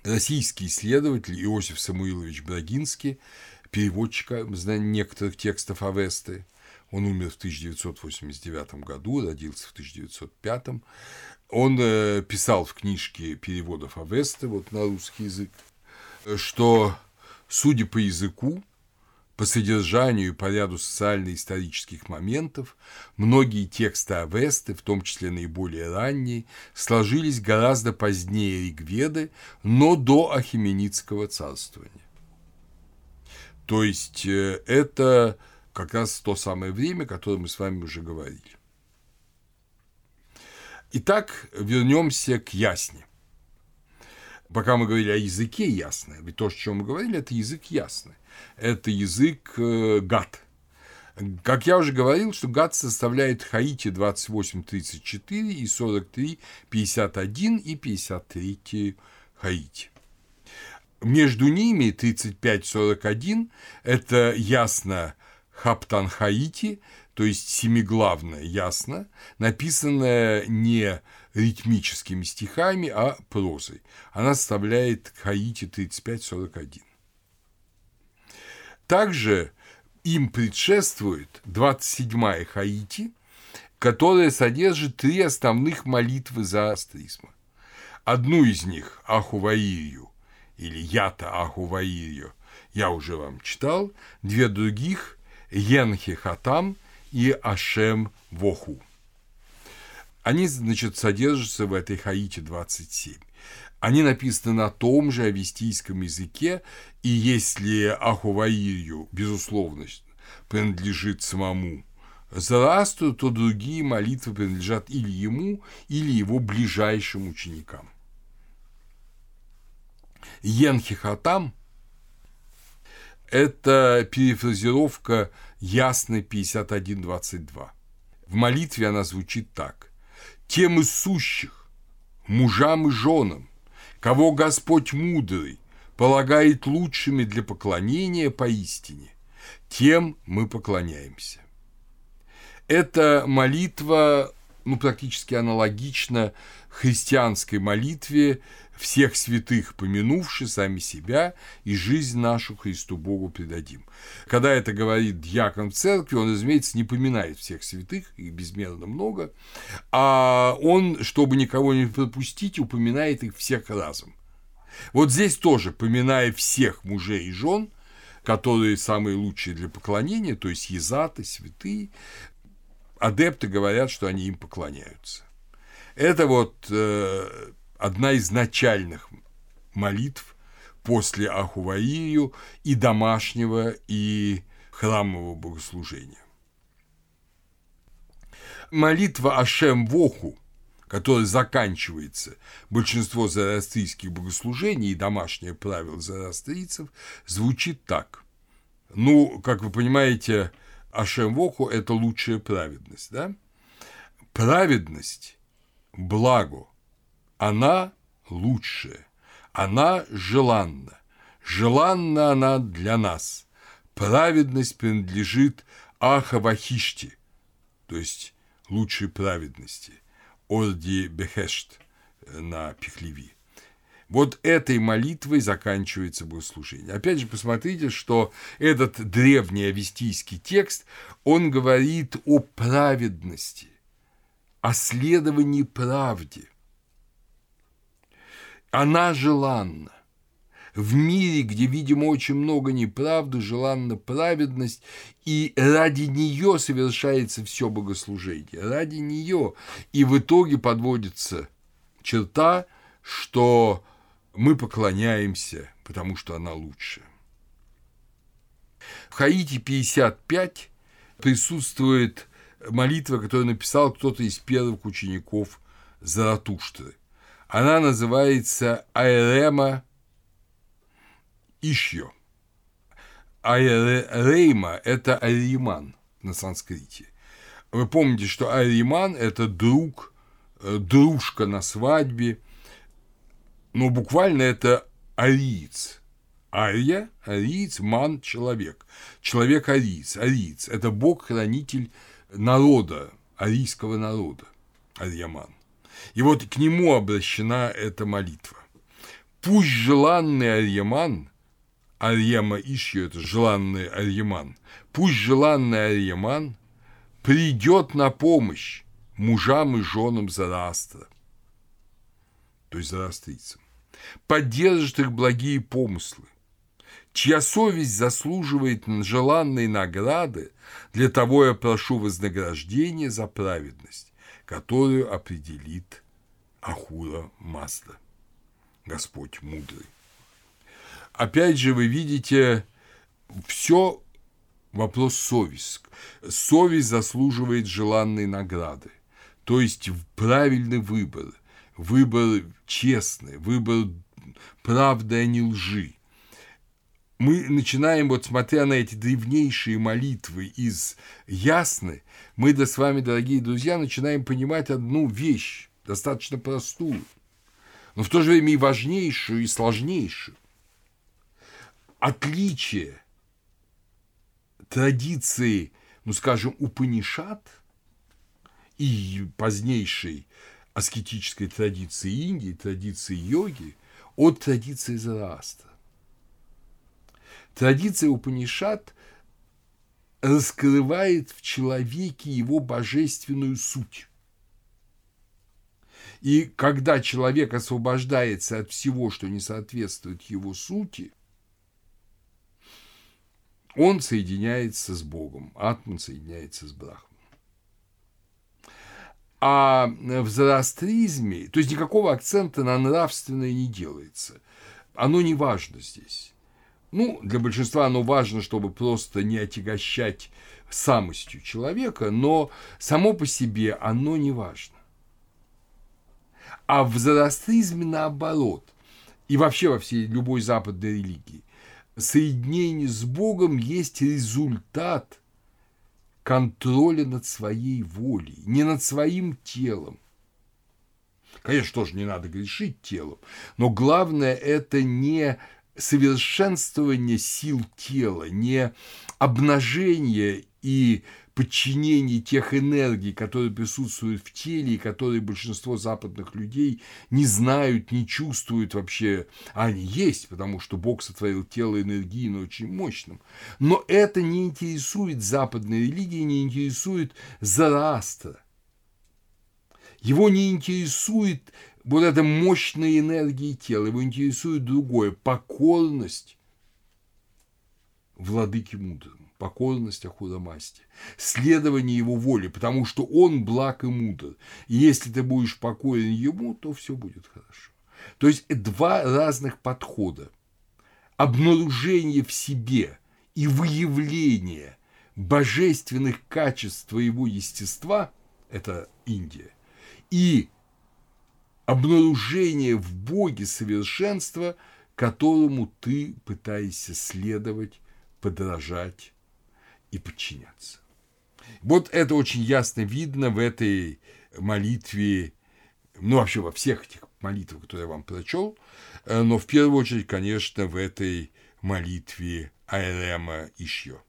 Speaker 1: Российский исследователь Иосиф Самуилович Брагинский, переводчик некоторых текстов Авесты, он умер в 1989 году, родился в 1905. Он э, писал в книжке переводов Авесты вот на русский язык, что, судя по языку, по содержанию и по ряду социально-исторических моментов, многие тексты Авесты, в том числе наиболее ранние, сложились гораздо позднее Ригведы, но до Ахименидского царствования. То есть э, это как раз то самое время, о котором мы с вами уже говорили. Итак, вернемся к ясне. Пока мы говорили о языке ясно, ведь то, о чем мы говорили, это язык ясный. Это язык э, гад. Как я уже говорил, что гад составляет Хаити 28-34 и 43-51 и 53 Хаити. Между ними 35-41 это ясно Хаптан Хаити, то есть семиглавное ясно, написанное не ритмическими стихами, а прозой. Она составляет Хаити 35-41. Также Им предшествует 27-я Хаити, которая содержит три основных молитвы зороастризма. Одну из них, Ахуваирию, или Ята Ахуваирию, я уже вам читал, две других, Йенхи Хатам и Ашем Воху. Они, значит, содержатся в этой Хаите 27. Они написаны на том же авестийском языке, и если Ахуваирию, безусловно, принадлежит самому Зарастру, то другие молитвы принадлежат или ему, или его ближайшим ученикам. Йенхихатам – это перефразировка ясной 51.22. В молитве она звучит так. «Тем из сущих, мужам и женам, кого Господь мудрый полагает лучшими для поклонения поистине, тем мы поклоняемся». Эта молитва ну, практически аналогична христианской молитве всех святых помянувши сами себя и жизнь нашу Христу Богу предадим. Когда это говорит дьякон в церкви, он, разумеется, не поминает всех святых, их безмерно много, а он, чтобы никого не пропустить, упоминает их всех разом. Вот здесь тоже, поминая всех мужей и жен, которые самые лучшие для поклонения, то есть езаты, святые, адепты говорят, что они им поклоняются. Это вот э, одна из начальных молитв после Ахуваию и домашнего, и храмового богослужения. Молитва Ашем Воху, которая заканчивается большинство зороастрийских богослужений и домашнее правило зороастрийцев, звучит так. Ну, как вы понимаете, Ашем Воху – это лучшая праведность, да? Праведность, благо, она лучшая, она желанна, желанна она для нас. Праведность принадлежит Ахавахиште, то есть лучшей праведности, Орди Бехешт на Пехлеви. Вот этой молитвой заканчивается богослужение. Опять же, посмотрите, что этот древний авестийский текст, он говорит о праведности, о следовании правде – она желанна. В мире, где, видимо, очень много неправды, желанна праведность, и ради нее совершается все богослужение, ради нее. И в итоге подводится черта, что мы поклоняемся, потому что она лучше. В Хаити 55 присутствует молитва, которую написал кто-то из первых учеников Заратуштры – она называется Айрема Ишьо. Айрейма – это Ариман на санскрите. Вы помните, что Ариман – это друг, э, дружка на свадьбе, но буквально это ариец. Ария, ариец, ман – человек. Человек ариец, ариец – это бог-хранитель народа, арийского народа, Арьяман. И вот к нему обращена эта молитва. Пусть желанный Арьяман, Арьяма Ишью – это желанный Арьяман, пусть желанный Арьяман придет на помощь мужам и женам Зарастра, то есть зарастрийцам, поддержит их благие помыслы, чья совесть заслуживает желанной награды, для того я прошу вознаграждения за праведность которую определит Ахура Мазда, Господь мудрый. Опять же, вы видите, все вопрос совесть. Совесть заслуживает желанной награды, то есть правильный выбор, выбор честный, выбор правды, а не лжи мы начинаем, вот смотря на эти древнейшие молитвы из Ясны, мы да с вами, дорогие друзья, начинаем понимать одну вещь, достаточно простую, но в то же время и важнейшую, и сложнейшую. Отличие традиции, ну, скажем, Упанишат и позднейшей аскетической традиции Индии, традиции йоги от традиции Зараста. Традиция Упанишат раскрывает в человеке его божественную суть. И когда человек освобождается от всего, что не соответствует его сути, он соединяется с Богом, Атман соединяется с Брахманом. А в зороастризме, то есть никакого акцента на нравственное не делается. Оно не важно здесь. Ну, для большинства оно важно, чтобы просто не отягощать самостью человека, но само по себе оно не важно. А в зороастризме наоборот, и вообще во всей любой западной религии, соединение с Богом есть результат контроля над своей волей, не над своим телом. Конечно, тоже не надо грешить телом, но главное это не совершенствование сил тела, не обнажение и подчинении тех энергий, которые присутствуют в теле и которые большинство западных людей не знают, не чувствуют вообще. А они есть, потому что Бог сотворил тело энергийно очень мощным. Но это не интересует западной религии, не интересует Зараастра. Его не интересует вот эта мощная энергия тела, его интересует другое – покорность владыки мудрому покорность Ахурамасте, следование его воли, потому что он благ и мудр. И если ты будешь покорен ему, то все будет хорошо. То есть два разных подхода. Обнаружение в себе и выявление божественных качеств твоего естества – это Индия. И обнаружение в Боге совершенства, которому ты пытаешься следовать, подражать, и подчиняться. Вот это очень ясно видно в этой молитве, ну вообще во всех этих молитвах, которые я вам прочел, э, но в первую очередь, конечно, в этой молитве Айрема Ишьо.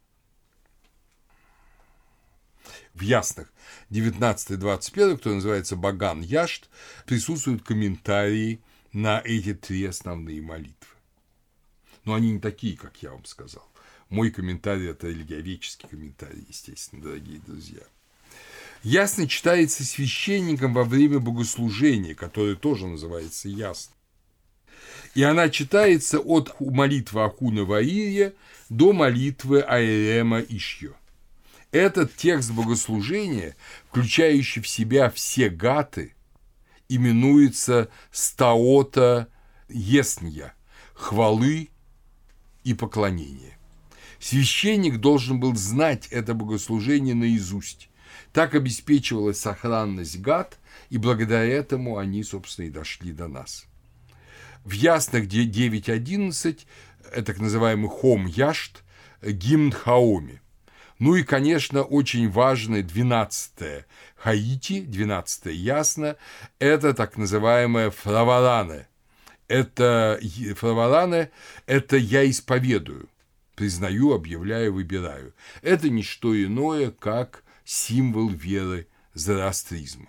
Speaker 1: В ясных 19-21, который называется Баган Яшт, присутствуют комментарии на эти три основные молитвы. Но они не такие, как я вам сказал. Мой комментарий – это религиоведческий комментарий, естественно, дорогие друзья. Ясно читается священником во время богослужения, которое тоже называется ясно. И она читается от молитвы Ахуна Ваирия до молитвы Аэрема Ишьё. Этот текст богослужения, включающий в себя все гаты, именуется стаота еснья – хвалы и поклонения. Священник должен был знать это богослужение наизусть. Так обеспечивалась сохранность гад, и благодаря этому они, собственно, и дошли до нас. В ясных 9.11 это так называемый хом яшт, гимн Хаоми. Ну и, конечно, очень важное 12 Хаити, 12 ясно, это так называемое фраваране. Это фраваране – это «я исповедую» признаю, объявляю, выбираю. Это не что иное, как символ веры зороастризма.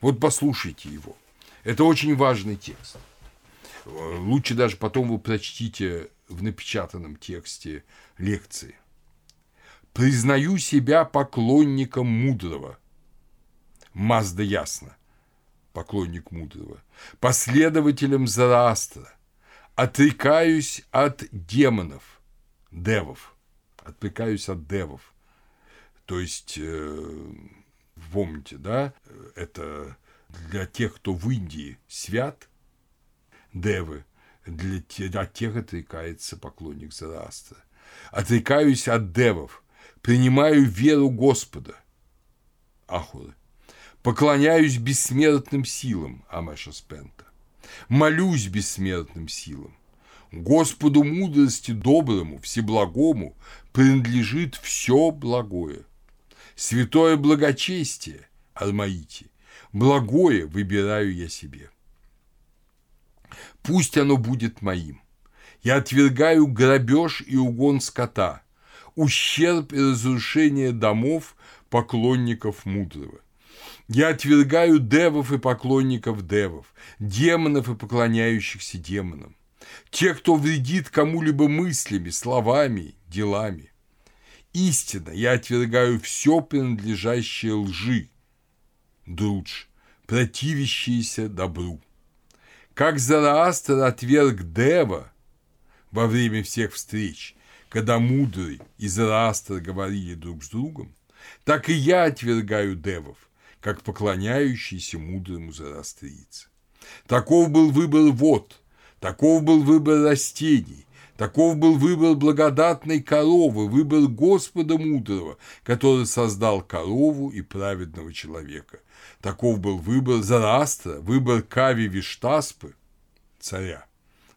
Speaker 1: Вот послушайте его. Это очень важный текст. Лучше даже потом вы прочтите в напечатанном тексте лекции. «Признаю себя поклонником мудрого». Мазда ясно. Поклонник мудрого. Последователем Зараастра. Отрекаюсь от демонов – девов, отвлекаюсь от девов. То есть, э, помните, да, это для тех, кто в Индии свят, девы, для тех, тех отрекается поклонник Зараастра. Отрекаюсь от девов, принимаю веру Господа, Ахуры, поклоняюсь бессмертным силам, Амеша Спента, молюсь бессмертным силам, Господу мудрости доброму, всеблагому принадлежит все благое. Святое благочестие, Армаити, благое выбираю я себе. Пусть оно будет моим. Я отвергаю грабеж и угон скота, ущерб и разрушение домов поклонников мудрого. Я отвергаю девов и поклонников девов, демонов и поклоняющихся демонам тех, кто вредит кому-либо мыслями, словами, делами. Истинно, я отвергаю все принадлежащее лжи, друдж, противящееся добру. Как Зараастр отверг Дева во время всех встреч, когда мудрый и Зараастр говорили друг с другом, так и я отвергаю Девов, как поклоняющийся мудрому зороастрийце. Таков был выбор вод, таков был выбор растений, Таков был выбор благодатной коровы, выбор Господа мудрого, который создал корову и праведного человека. Таков был выбор Зараастра, выбор Кави Виштаспы, царя,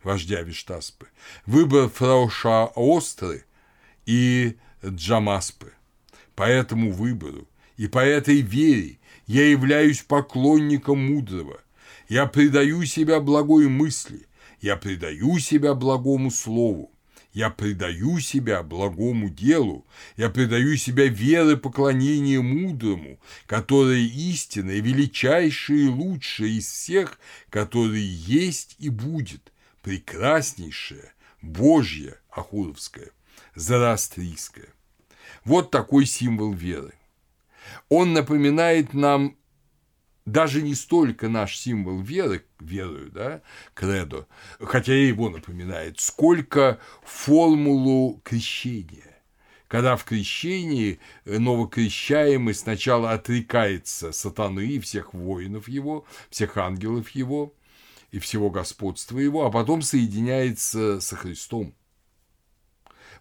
Speaker 1: вождя Виштаспы, выбор Фрауша Остры и Джамаспы. По этому выбору и по этой вере я являюсь поклонником мудрого. Я предаю себя благой мысли, я предаю себя благому слову, я предаю себя благому делу, я предаю себя веры поклонения мудрому, которое истинное, величайшее и лучшее из всех, которые есть и будет, прекраснейшее, Божье, Ахуровское, Зарастрийское. Вот такой символ веры. Он напоминает нам даже не столько наш символ веры, верую, да, кредо, хотя и его напоминает, сколько формулу крещения. Когда в крещении новокрещаемый сначала отрекается сатаны и всех воинов его, всех ангелов его и всего господства его, а потом соединяется со Христом.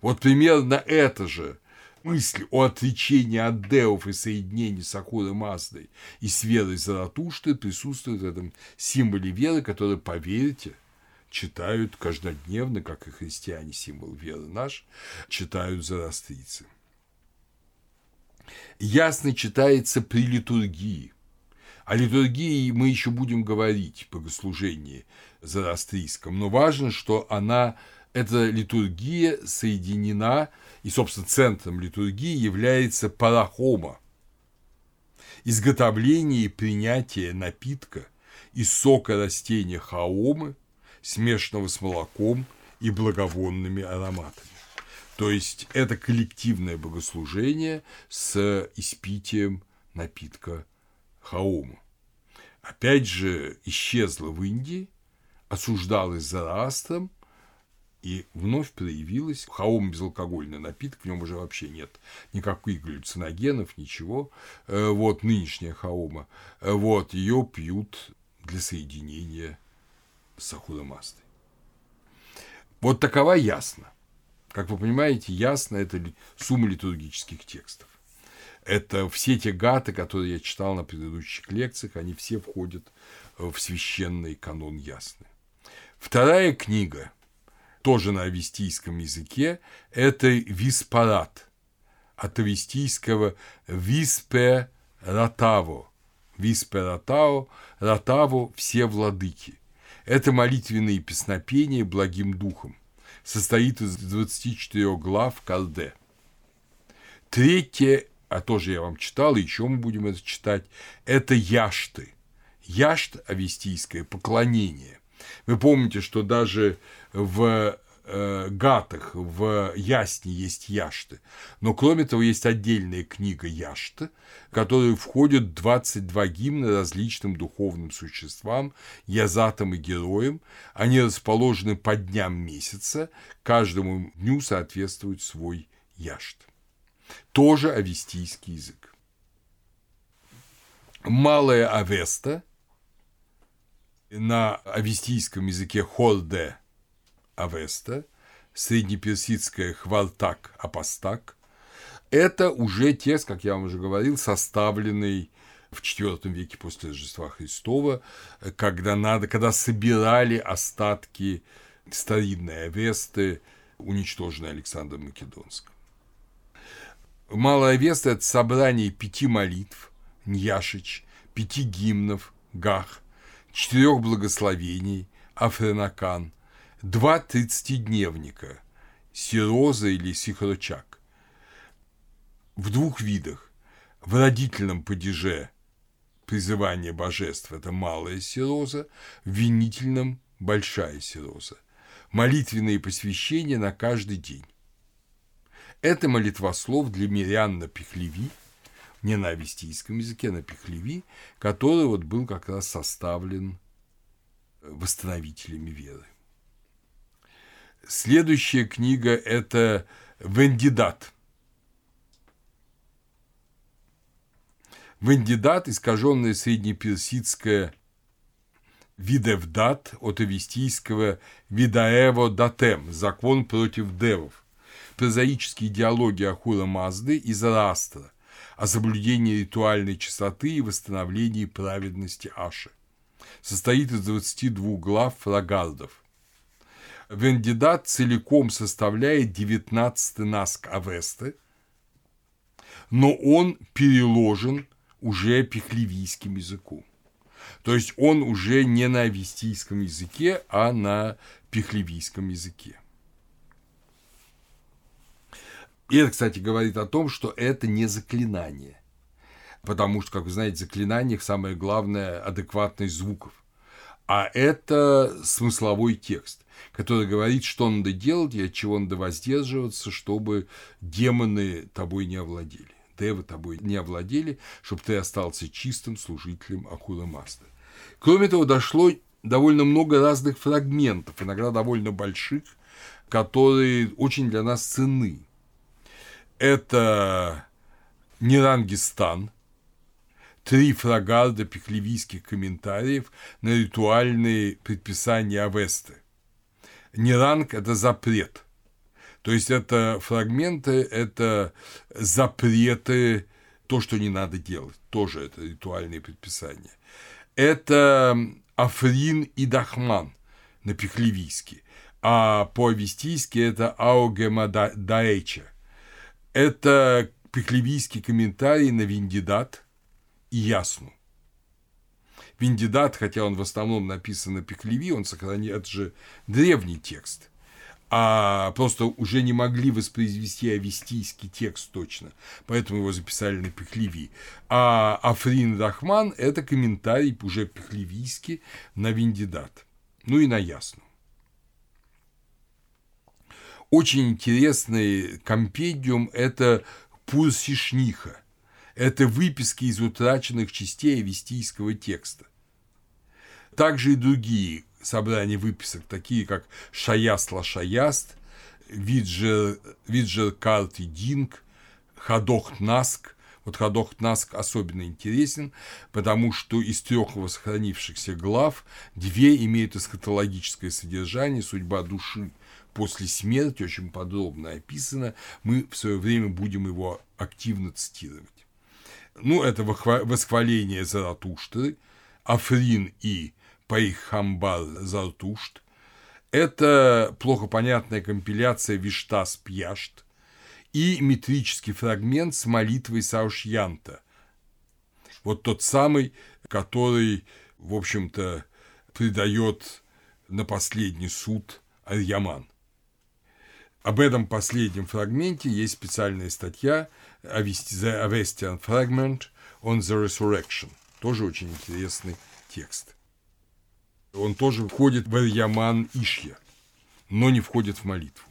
Speaker 1: Вот примерно это же – мысль о отречении от деов и соединении с Ахурой Маздой и с верой Заратушты присутствует в этом символе веры, который, поверьте, читают каждодневно, как и христиане, символ веры наш, читают зарастрийцы. Ясно читается при литургии. О литургии мы еще будем говорить богослужении зарастрийском, но важно, что она, эта литургия соединена и, собственно, центром литургии является парахома – изготовление и принятие напитка из сока растения хаомы, смешанного с молоком и благовонными ароматами. То есть это коллективное богослужение с испитием напитка хаома. Опять же, исчезла в Индии, осуждалась Зороастром – и вновь проявилась хаом безалкогольный напиток, в нем уже вообще нет никаких галлюциногенов, ничего. Э, вот нынешняя хаома, э, вот ее пьют для соединения с ахудомастой. Вот такова ясно. Как вы понимаете, ясно это сумма литургических текстов. Это все те гаты, которые я читал на предыдущих лекциях, они все входят в священный канон ясны. Вторая книга – тоже на авестийском языке, это виспарат, от авестийского виспе ратаво, виспе ратао, ратаво – все владыки. Это молитвенные песнопения благим духом. Состоит из 24 глав Калде. Третье, а тоже я вам читал, и еще мы будем это читать, это яшты. Яшт авестийское поклонение. Вы помните, что даже в э, гатах, в ясне есть яшты. Но кроме того, есть отдельная книга яшты, в которую входят 22 гимна различным духовным существам, язатам и героям. Они расположены по дням месяца, каждому дню соответствует свой яшт. Тоже авестийский язык. Малая Авеста на авестийском языке Холде Авеста, среднеперсидское Хвалтак Апостак, это уже текст, как я вам уже говорил, составленный в IV веке после Рождества Христова, когда, надо, когда собирали остатки старинной Авесты, уничтоженной Александром Македонским. Малая Авеста – это собрание пяти молитв, Ньяшич, пяти гимнов, Гах, четырех благословений, Афренакан, два тридцатидневника – Сироза или Сихрочак. В двух видах. В родительном падеже призывание божеств – это малая сироза, в винительном – большая сироза. Молитвенные посвящения на каждый день. Это молитвослов для мирян на Пехлеви, не на авестийском языке, а на Пехлеви, который вот был как раз составлен восстановителями веры. Следующая книга – это «Вендидат». Вендидат, искаженное среднеперсидское видевдат от авестийского видаево датем, закон против девов, прозаические диалоги Ахура Мазды и Зараастра, о соблюдении ритуальной чистоты и восстановлении праведности Аши. Состоит из 22 глав фрагардов. Вендидат целиком составляет 19 наск Авесты, но он переложен уже пехлевийским языком. То есть он уже не на авестийском языке, а на пехлевийском языке. И это, кстати, говорит о том, что это не заклинание. Потому что, как вы знаете, в заклинаниях самое главное – адекватность звуков. А это смысловой текст, который говорит, что надо делать и от чего надо воздерживаться, чтобы демоны тобой не овладели. Девы тобой не овладели, чтобы ты остался чистым служителем Акула Маста. Кроме того, дошло довольно много разных фрагментов, иногда довольно больших, которые очень для нас ценны. Это Нерангистан, три фрагарда пехлевийских комментариев на ритуальные предписания Авесты. Неранг – это запрет – то есть это фрагменты, это запреты, то, что не надо делать, тоже это ритуальные предписания. Это Африн и Дахман на пехлевийски, а по-авестийски это Аугема Даэча. Это пехлевийский комментарий на Виндидат и Ясну. Виндидат, хотя он в основном написан на пехлеви, он сохранил, это же древний текст а просто уже не могли воспроизвести авестийский текст точно, поэтому его записали на Пехлеви. А Африн Рахман – это комментарий уже пехлевийский на Виндидат, ну и на Ясну. Очень интересный компедиум – это Пурсишниха. Это выписки из утраченных частей авестийского текста. Также и другие собрания выписок, такие как Шаяст Лашаяст, Виджер, Виджер Карт и Динг, Хадохт Наск. Вот Хадохт Наск особенно интересен, потому что из трех сохранившихся глав две имеют эсхатологическое содержание, судьба души после смерти очень подробно описана. Мы в свое время будем его активно цитировать. Ну, это восхваление Заратуштры, Африн и Пайхамбал Зартушт. Это плохо понятная компиляция Виштас Пьяшт и метрический фрагмент с молитвой Саушьянта. Вот тот самый, который, в общем-то, придает на последний суд Арьяман. Об этом последнем фрагменте есть специальная статья The Avestian Fragment on the Resurrection. Тоже очень интересный текст. Он тоже входит в Яман Ишья, но не входит в молитву.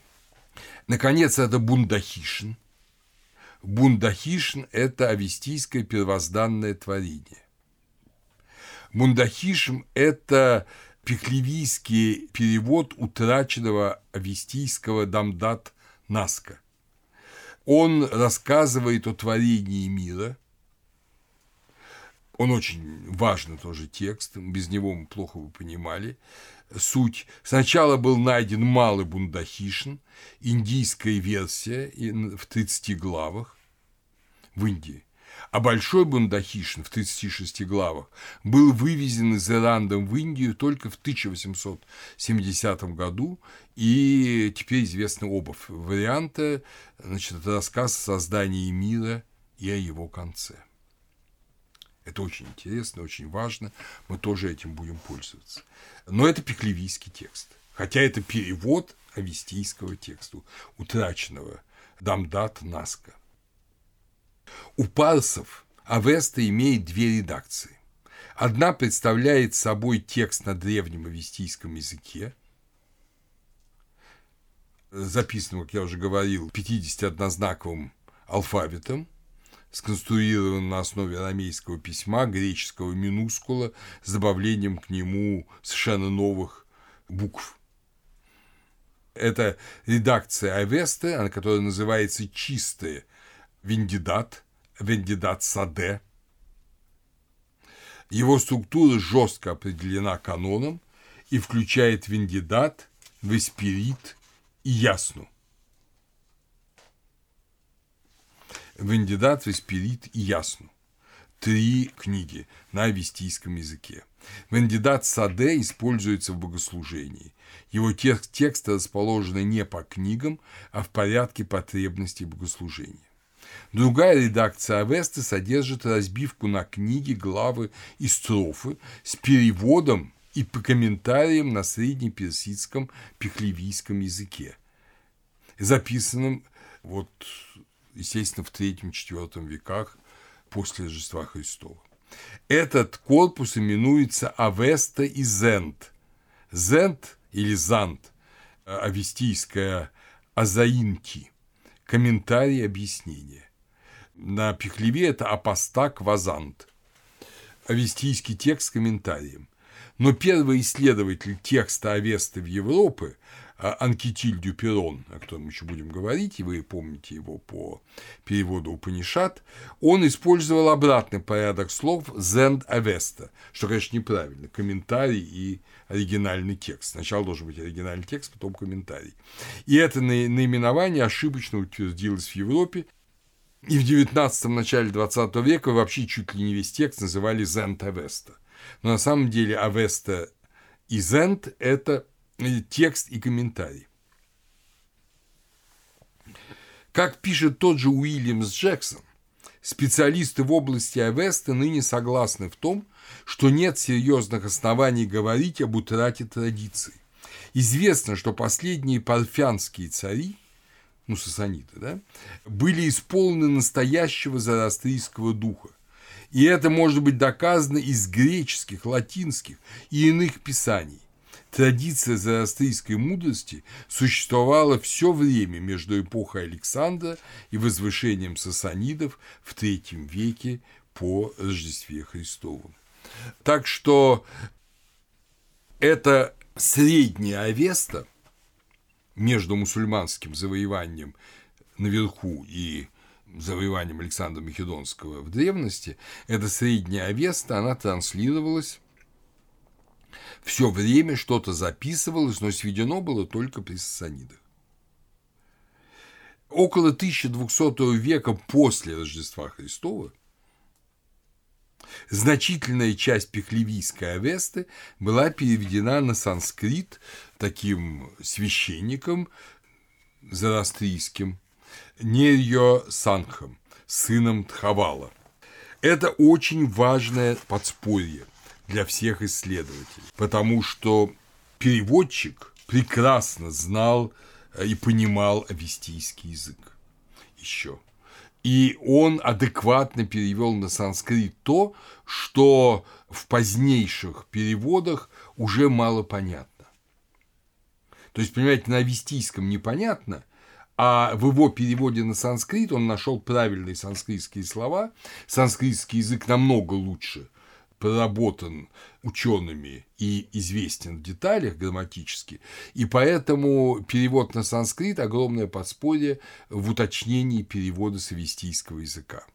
Speaker 1: Наконец, это Бундахишин. Бундахишин – это авестийское первозданное творение. Бундахишин – это пехлевийский перевод утраченного авестийского Дамдат Наска. Он рассказывает о творении мира – он очень важный тоже текст, без него мы плохо бы понимали суть. Сначала был найден малый бундахишин, индийская версия в 30 главах в Индии. А большой бундахишин в 36 главах был вывезен из Иранда в Индию только в 1870 году, и теперь известны оба варианта. Значит, это рассказ о создании мира и о его конце. Это очень интересно, очень важно. Мы тоже этим будем пользоваться. Но это пеклевийский текст. Хотя это перевод авестийского текста, утраченного Дамдат Наска. У парсов Авеста имеет две редакции. Одна представляет собой текст на древнем авестийском языке, записанным, как я уже говорил, 51-знаковым алфавитом, сконструирован на основе арамейского письма, греческого минускула, с добавлением к нему совершенно новых букв. Это редакция Авеста, которая называется «Чистая Вендидат», Вендидат Саде. Его структура жестко определена каноном и включает Вендидат, Веспирит и Ясну – Вендидат, Веспирит и Ясну. Три книги на авестийском языке. Вендидат Саде используется в богослужении. Его текст, тексты расположены не по книгам, а в порядке потребностей богослужения. Другая редакция Авесты содержит разбивку на книги, главы и строфы с переводом и по комментариям на среднеперсидском пехлевийском языке, записанным вот естественно, в третьем-четвертом веках после Рождества Христова. Этот корпус именуется Авеста и Зент. Зент или Зант, э, авестийская Азаинки, комментарий объяснения. На Пехлеве это апостак Вазант, авестийский текст с комментарием. Но первый исследователь текста Авесты в Европе а, Анкетиль Дюперон, о котором мы еще будем говорить, и вы помните его по переводу Упанишат, он использовал обратный порядок слов «зенд авеста», что, конечно, неправильно, комментарий и оригинальный текст. Сначала должен быть оригинальный текст, потом комментарий. И это наименование ошибочно утвердилось в Европе, и в 19-м начале 20 века вообще чуть ли не весь текст называли «зенд авеста». Но на самом деле авеста и «зенд» – это текст и комментарий. Как пишет тот же Уильямс Джексон, специалисты в области Авеста ныне согласны в том, что нет серьезных оснований говорить об утрате традиций. Известно, что последние парфянские цари, ну, сасаниты, да, были исполнены настоящего зороастрийского духа. И это может быть доказано из греческих, латинских и иных писаний. Традиция зороастрийской мудрости существовала все время между эпохой Александра и возвышением сасанидов в III веке по Рождестве Христову. Так что это средняя Авеста между мусульманским завоеванием наверху и завоеванием Александра Македонского в древности, эта средняя Авеста, она транслировалась все время что-то записывалось, но сведено было только при сасанидах. Около 1200 века после Рождества Христова значительная часть пехлевийской Авесты была переведена на санскрит таким священником зарастрийским Нерьо Санхом, сыном Тхавала. Это очень важное подспорье – для всех исследователей, потому что переводчик прекрасно знал э, и понимал авестийский язык еще. И он адекватно перевел на санскрит то, что в позднейших переводах уже мало понятно. То есть, понимаете, на авестийском непонятно, а в его переводе на санскрит он нашел правильные санскритские слова. Санскритский язык намного лучше проработан учеными и известен в деталях грамматически, и поэтому перевод на санскрит – огромное подспорье в уточнении перевода с авестийского языка.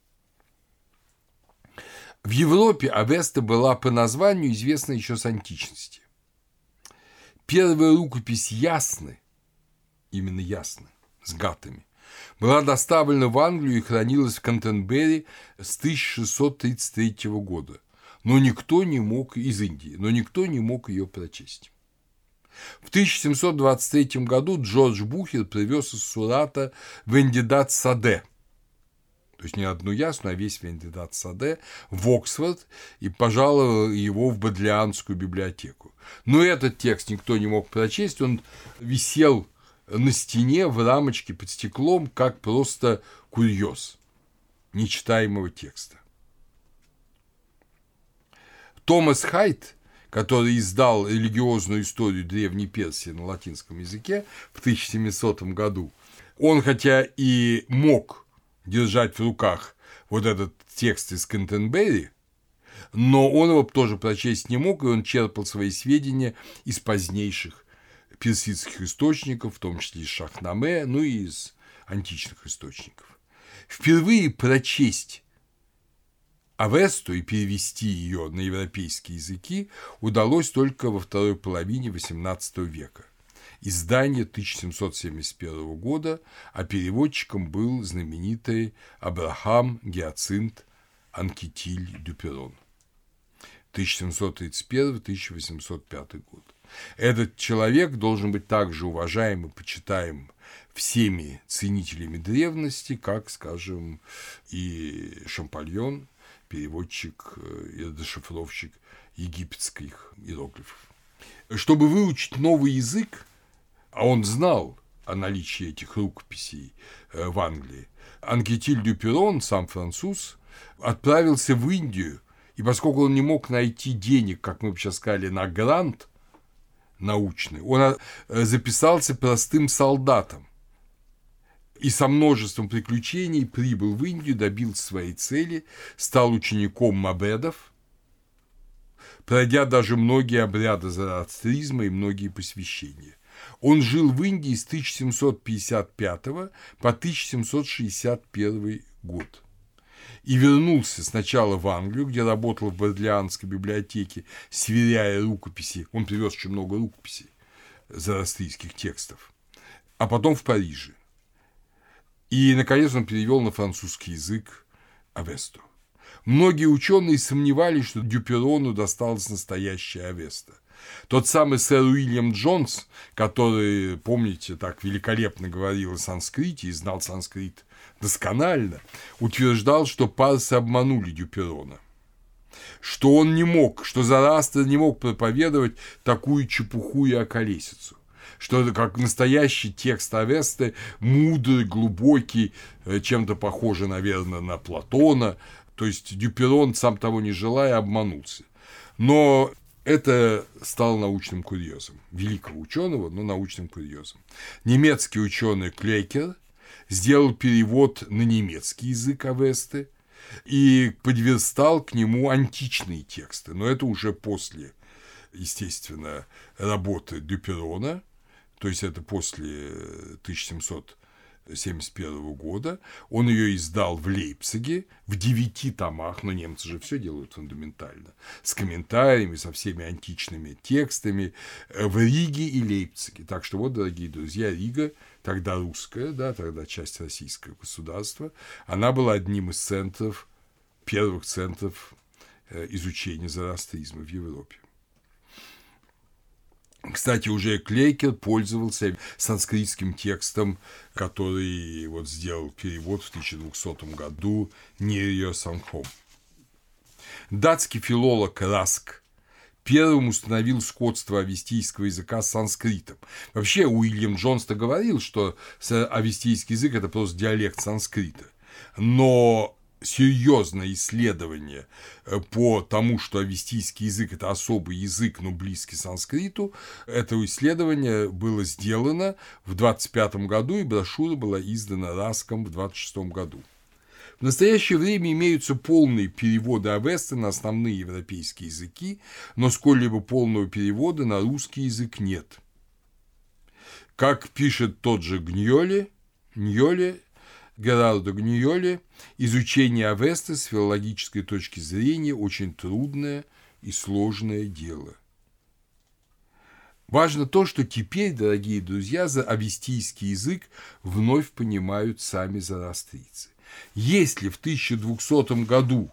Speaker 1: В Европе Авеста была по названию известна еще с античности. Первая рукопись Ясны, именно Ясны, с гатами, была доставлена в Англию и хранилась в Кантенберри с 1633 года но никто не мог из Индии, но никто не мог ее прочесть. В 1723 году Джордж Бухер привез из Сурата Вендидат Саде, то есть не одну ясную, а весь Вендидат Саде, в Оксфорд и пожаловал его в Бодлианскую библиотеку. Но этот текст никто не мог прочесть, он висел на стене в рамочке под стеклом, как просто курьез нечитаемого текста. Томас Хайт, который издал религиозную историю Древней Персии на латинском языке в 1700 году, он хотя и мог держать в руках вот этот текст из Кентенберри, но он его тоже прочесть не мог, и он черпал свои сведения из позднейших персидских источников, в том числе из Шахнаме, ну и из античных источников. Впервые прочесть Авесту и перевести ее на европейские языки удалось только во второй половине XVIII века. Издание 1771 года, а переводчиком был знаменитый Абрахам Гиацинт Анкетиль Дюперон. 1731-1805 год. Этот человек должен быть также уважаем и почитаем всеми ценителями древности, как, скажем, и Шампальон, переводчик э, и дешифровщик египетских иероглифов. Чтобы выучить новый язык, а он знал о наличии этих рукописей э, в Англии, Анкетиль Дюперон, сам француз, отправился в Индию, и поскольку он не мог найти денег, как мы бы сейчас сказали, на грант научный, он э, записался простым солдатом и со множеством приключений прибыл в Индию, добился своей цели, стал учеником Мабедов, пройдя даже многие обряды зороастризма и многие посвящения. Он жил в Индии с 1755 по 1761 год и вернулся сначала в Англию, где работал в Бодлианской библиотеке, сверяя рукописи. Он привез очень много рукописей зороастрийских текстов. А потом в Париже – и, наконец, он перевел на французский язык Авесту. Многие ученые сомневались, что Дюперону досталась настоящая Авеста. Тот самый сэр Уильям Джонс, который, помните, так великолепно говорил о санскрите и знал санскрит досконально, утверждал, что парсы обманули Дюперона что он не мог, что Зарастер не мог проповедовать такую чепуху и околесицу что это как настоящий текст Авесты, мудрый, глубокий, э, чем-то похожий, наверное, на Платона. То есть Дюперон, сам того не желая, обманулся. Но это стало научным курьезом. Великого ученого, но научным курьезом. Немецкий ученый Клейкер сделал перевод на немецкий язык Авесты и подверстал к нему античные тексты. Но это уже после, естественно, работы Дюперона – то есть это после 1771 года. Он ее издал в Лейпциге в девяти томах, но немцы же все делают фундаментально, с комментариями, со всеми античными текстами э, в Риге и Лейпциге. Так что вот, дорогие друзья, Рига, тогда русская, да, тогда часть российского государства, она была одним из центров, первых центров э, изучения зороастризма в Европе. Кстати, уже Клейкер пользовался санскритским текстом, который вот сделал перевод в 1200 году Нирьо Санхом. Датский филолог Раск первым установил сходство авестийского языка с санскритом. Вообще Уильям Джонс-то говорил, что авестийский язык – это просто диалект санскрита. Но серьезное исследование э, по тому, что авестийский язык – это особый язык, но близкий санскриту, это исследование было сделано в 25 году, и брошюра была издана Раском в 26 году. В настоящее время имеются полные переводы Авесты на основные европейские языки, но сколь-либо полного перевода на русский язык нет. Как пишет тот же Гньоли, Ньоли Герардо Гниоли изучение Авесты с филологической точки зрения очень трудное и сложное дело. Важно то, что теперь, дорогие друзья, за авестийский язык вновь понимают сами зарастрийцы. Если в 1200 году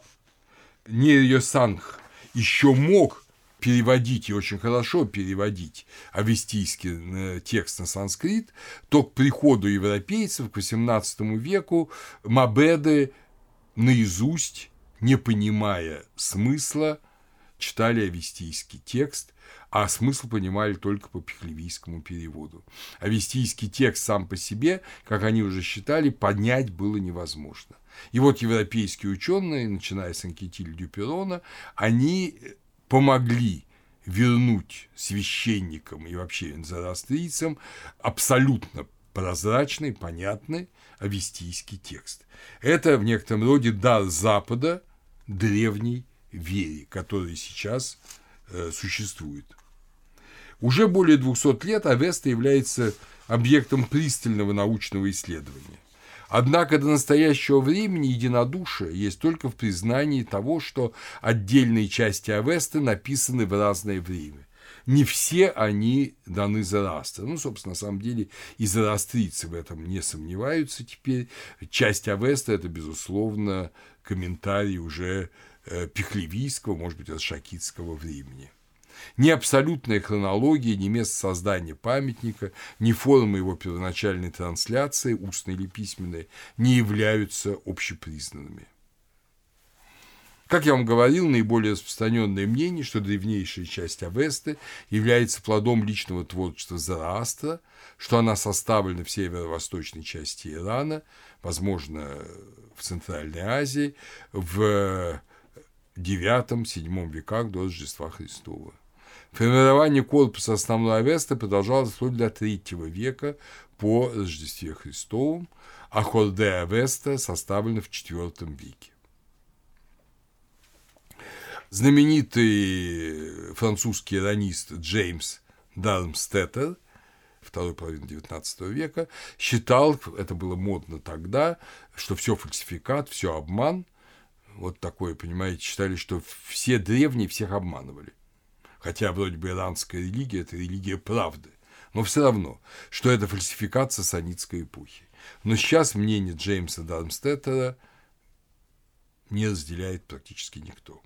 Speaker 1: Нерьо Санх еще мог переводить и очень хорошо переводить авестийский э, текст на санскрит, то к приходу европейцев к XVIII веку Мабеды наизусть, не понимая смысла, читали авестийский текст, а смысл понимали только по пехлевийскому переводу. Авестийский текст сам по себе, как они уже считали, поднять было невозможно. И вот европейские ученые, начиная с Анкетиль Дюперона, они помогли вернуть священникам и вообще зороастрийцам абсолютно прозрачный, понятный авестийский текст. Это в некотором роде дар Запада древней вере, которая сейчас э, существует. Уже более 200 лет Авеста является объектом пристального научного исследования. Однако до настоящего времени единодушие есть только в признании того, что отдельные части Авесты написаны в разное время. Не все они даны Зороастру. Ну, собственно, на самом деле и зороастрийцы в этом не сомневаются теперь. Часть Авеста – это, безусловно, комментарий уже э, пехлевийского, может быть, шакитского времени. Ни абсолютная хронология, ни место создания памятника, ни форма его первоначальной трансляции, устной или письменной, не являются общепризнанными. Как я вам говорил, наиболее распространенное мнение, что древнейшая часть Авесты является плодом личного творчества Зараастра, что она составлена в северо-восточной части Ирана, возможно, в Центральной Азии, в IX-VII веках до Рождества Христова. Формирование корпуса основной Авесты продолжалось вплоть до III века по Рождестве Христовом, а Хорде Авеста составлена в IV веке. Знаменитый французский иронист Джеймс Дармстеттер второй половины XIX века считал, это было модно тогда, что все фальсификат, все обман. Вот такое, понимаете, считали, что все древние всех обманывали хотя вроде бы иранская религия – это религия правды, но все равно, что это фальсификация санитской эпохи. Но сейчас мнение Джеймса Дармстеттера не разделяет практически никто.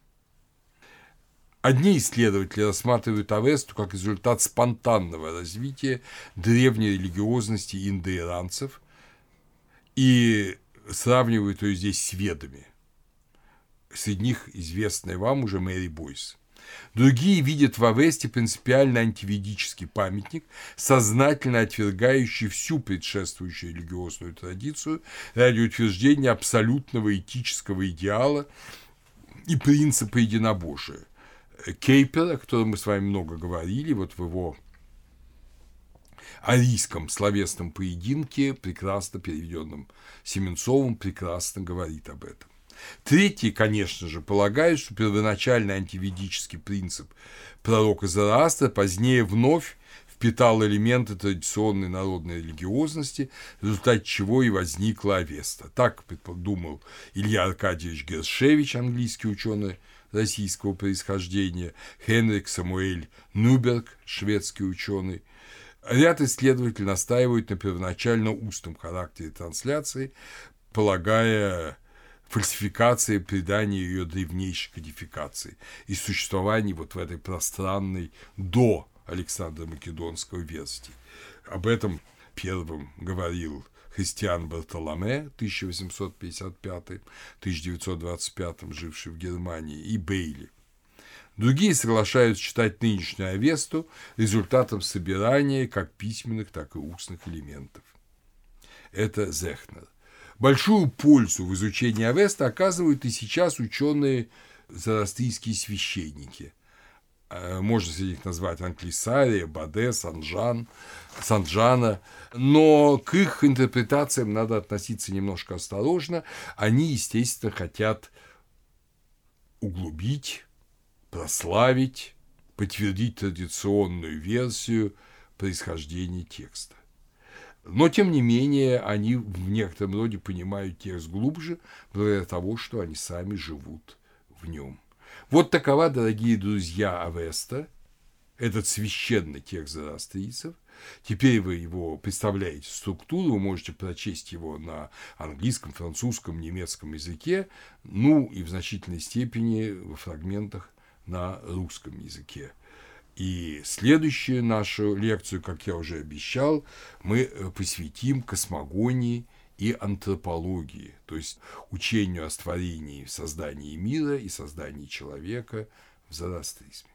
Speaker 1: Одни исследователи рассматривают Авесту как результат спонтанного развития древней религиозности индоиранцев и сравнивают ее здесь с ведами. Среди них известная вам уже Мэри Бойс – Другие видят в Авесте принципиально антиведический памятник, сознательно отвергающий всю предшествующую религиозную традицию ради утверждения абсолютного этического идеала и принципа единобожия. Кейпер, о котором мы с вами много говорили, вот в его арийском словесном поединке, прекрасно переведенном Семенцовым, прекрасно говорит об этом. Третьи, конечно же, полагают, что первоначальный антиведический принцип пророка Зараастра позднее вновь впитал элементы традиционной народной религиозности, в результате чего и возникла Авеста. Так думал Илья Аркадьевич Гершевич, английский ученый российского происхождения, Хенрик Самуэль Нюберг, шведский ученый. Ряд исследователей настаивают на первоначально устном характере трансляции, полагая фальсификации, придания ее древнейшей кодификации и существования вот в этой пространной до Александра Македонского версии. Об этом первым говорил Христиан Бартоломе, 1855-1925, живший в Германии, и Бейли. Другие соглашаются считать нынешнюю Авесту результатом собирания как письменных, так и устных элементов. Это Зехнер. Большую пользу в изучении Авеста оказывают и сейчас ученые зороастрийские священники. Э, можно среди них назвать Анклисария, Баде, Санжан, Санджана, но к их интерпретациям надо относиться немножко осторожно. Они, естественно, хотят углубить, прославить, подтвердить традиционную версию происхождения текста. Но, тем не менее, они в некотором роде понимают текст глубже, благодаря того, что они сами живут в нем. Вот такова, дорогие друзья, Авеста, этот священный текст зороастрийцев. Теперь вы его представляете структуру, вы можете прочесть его на английском, французском, немецком языке, ну и в значительной степени в фрагментах на русском языке. И следующую нашу лекцию, как я уже обещал, мы э, посвятим космогонии и антропологии, то есть учению о створении, создании мира и создании человека в зороастризме.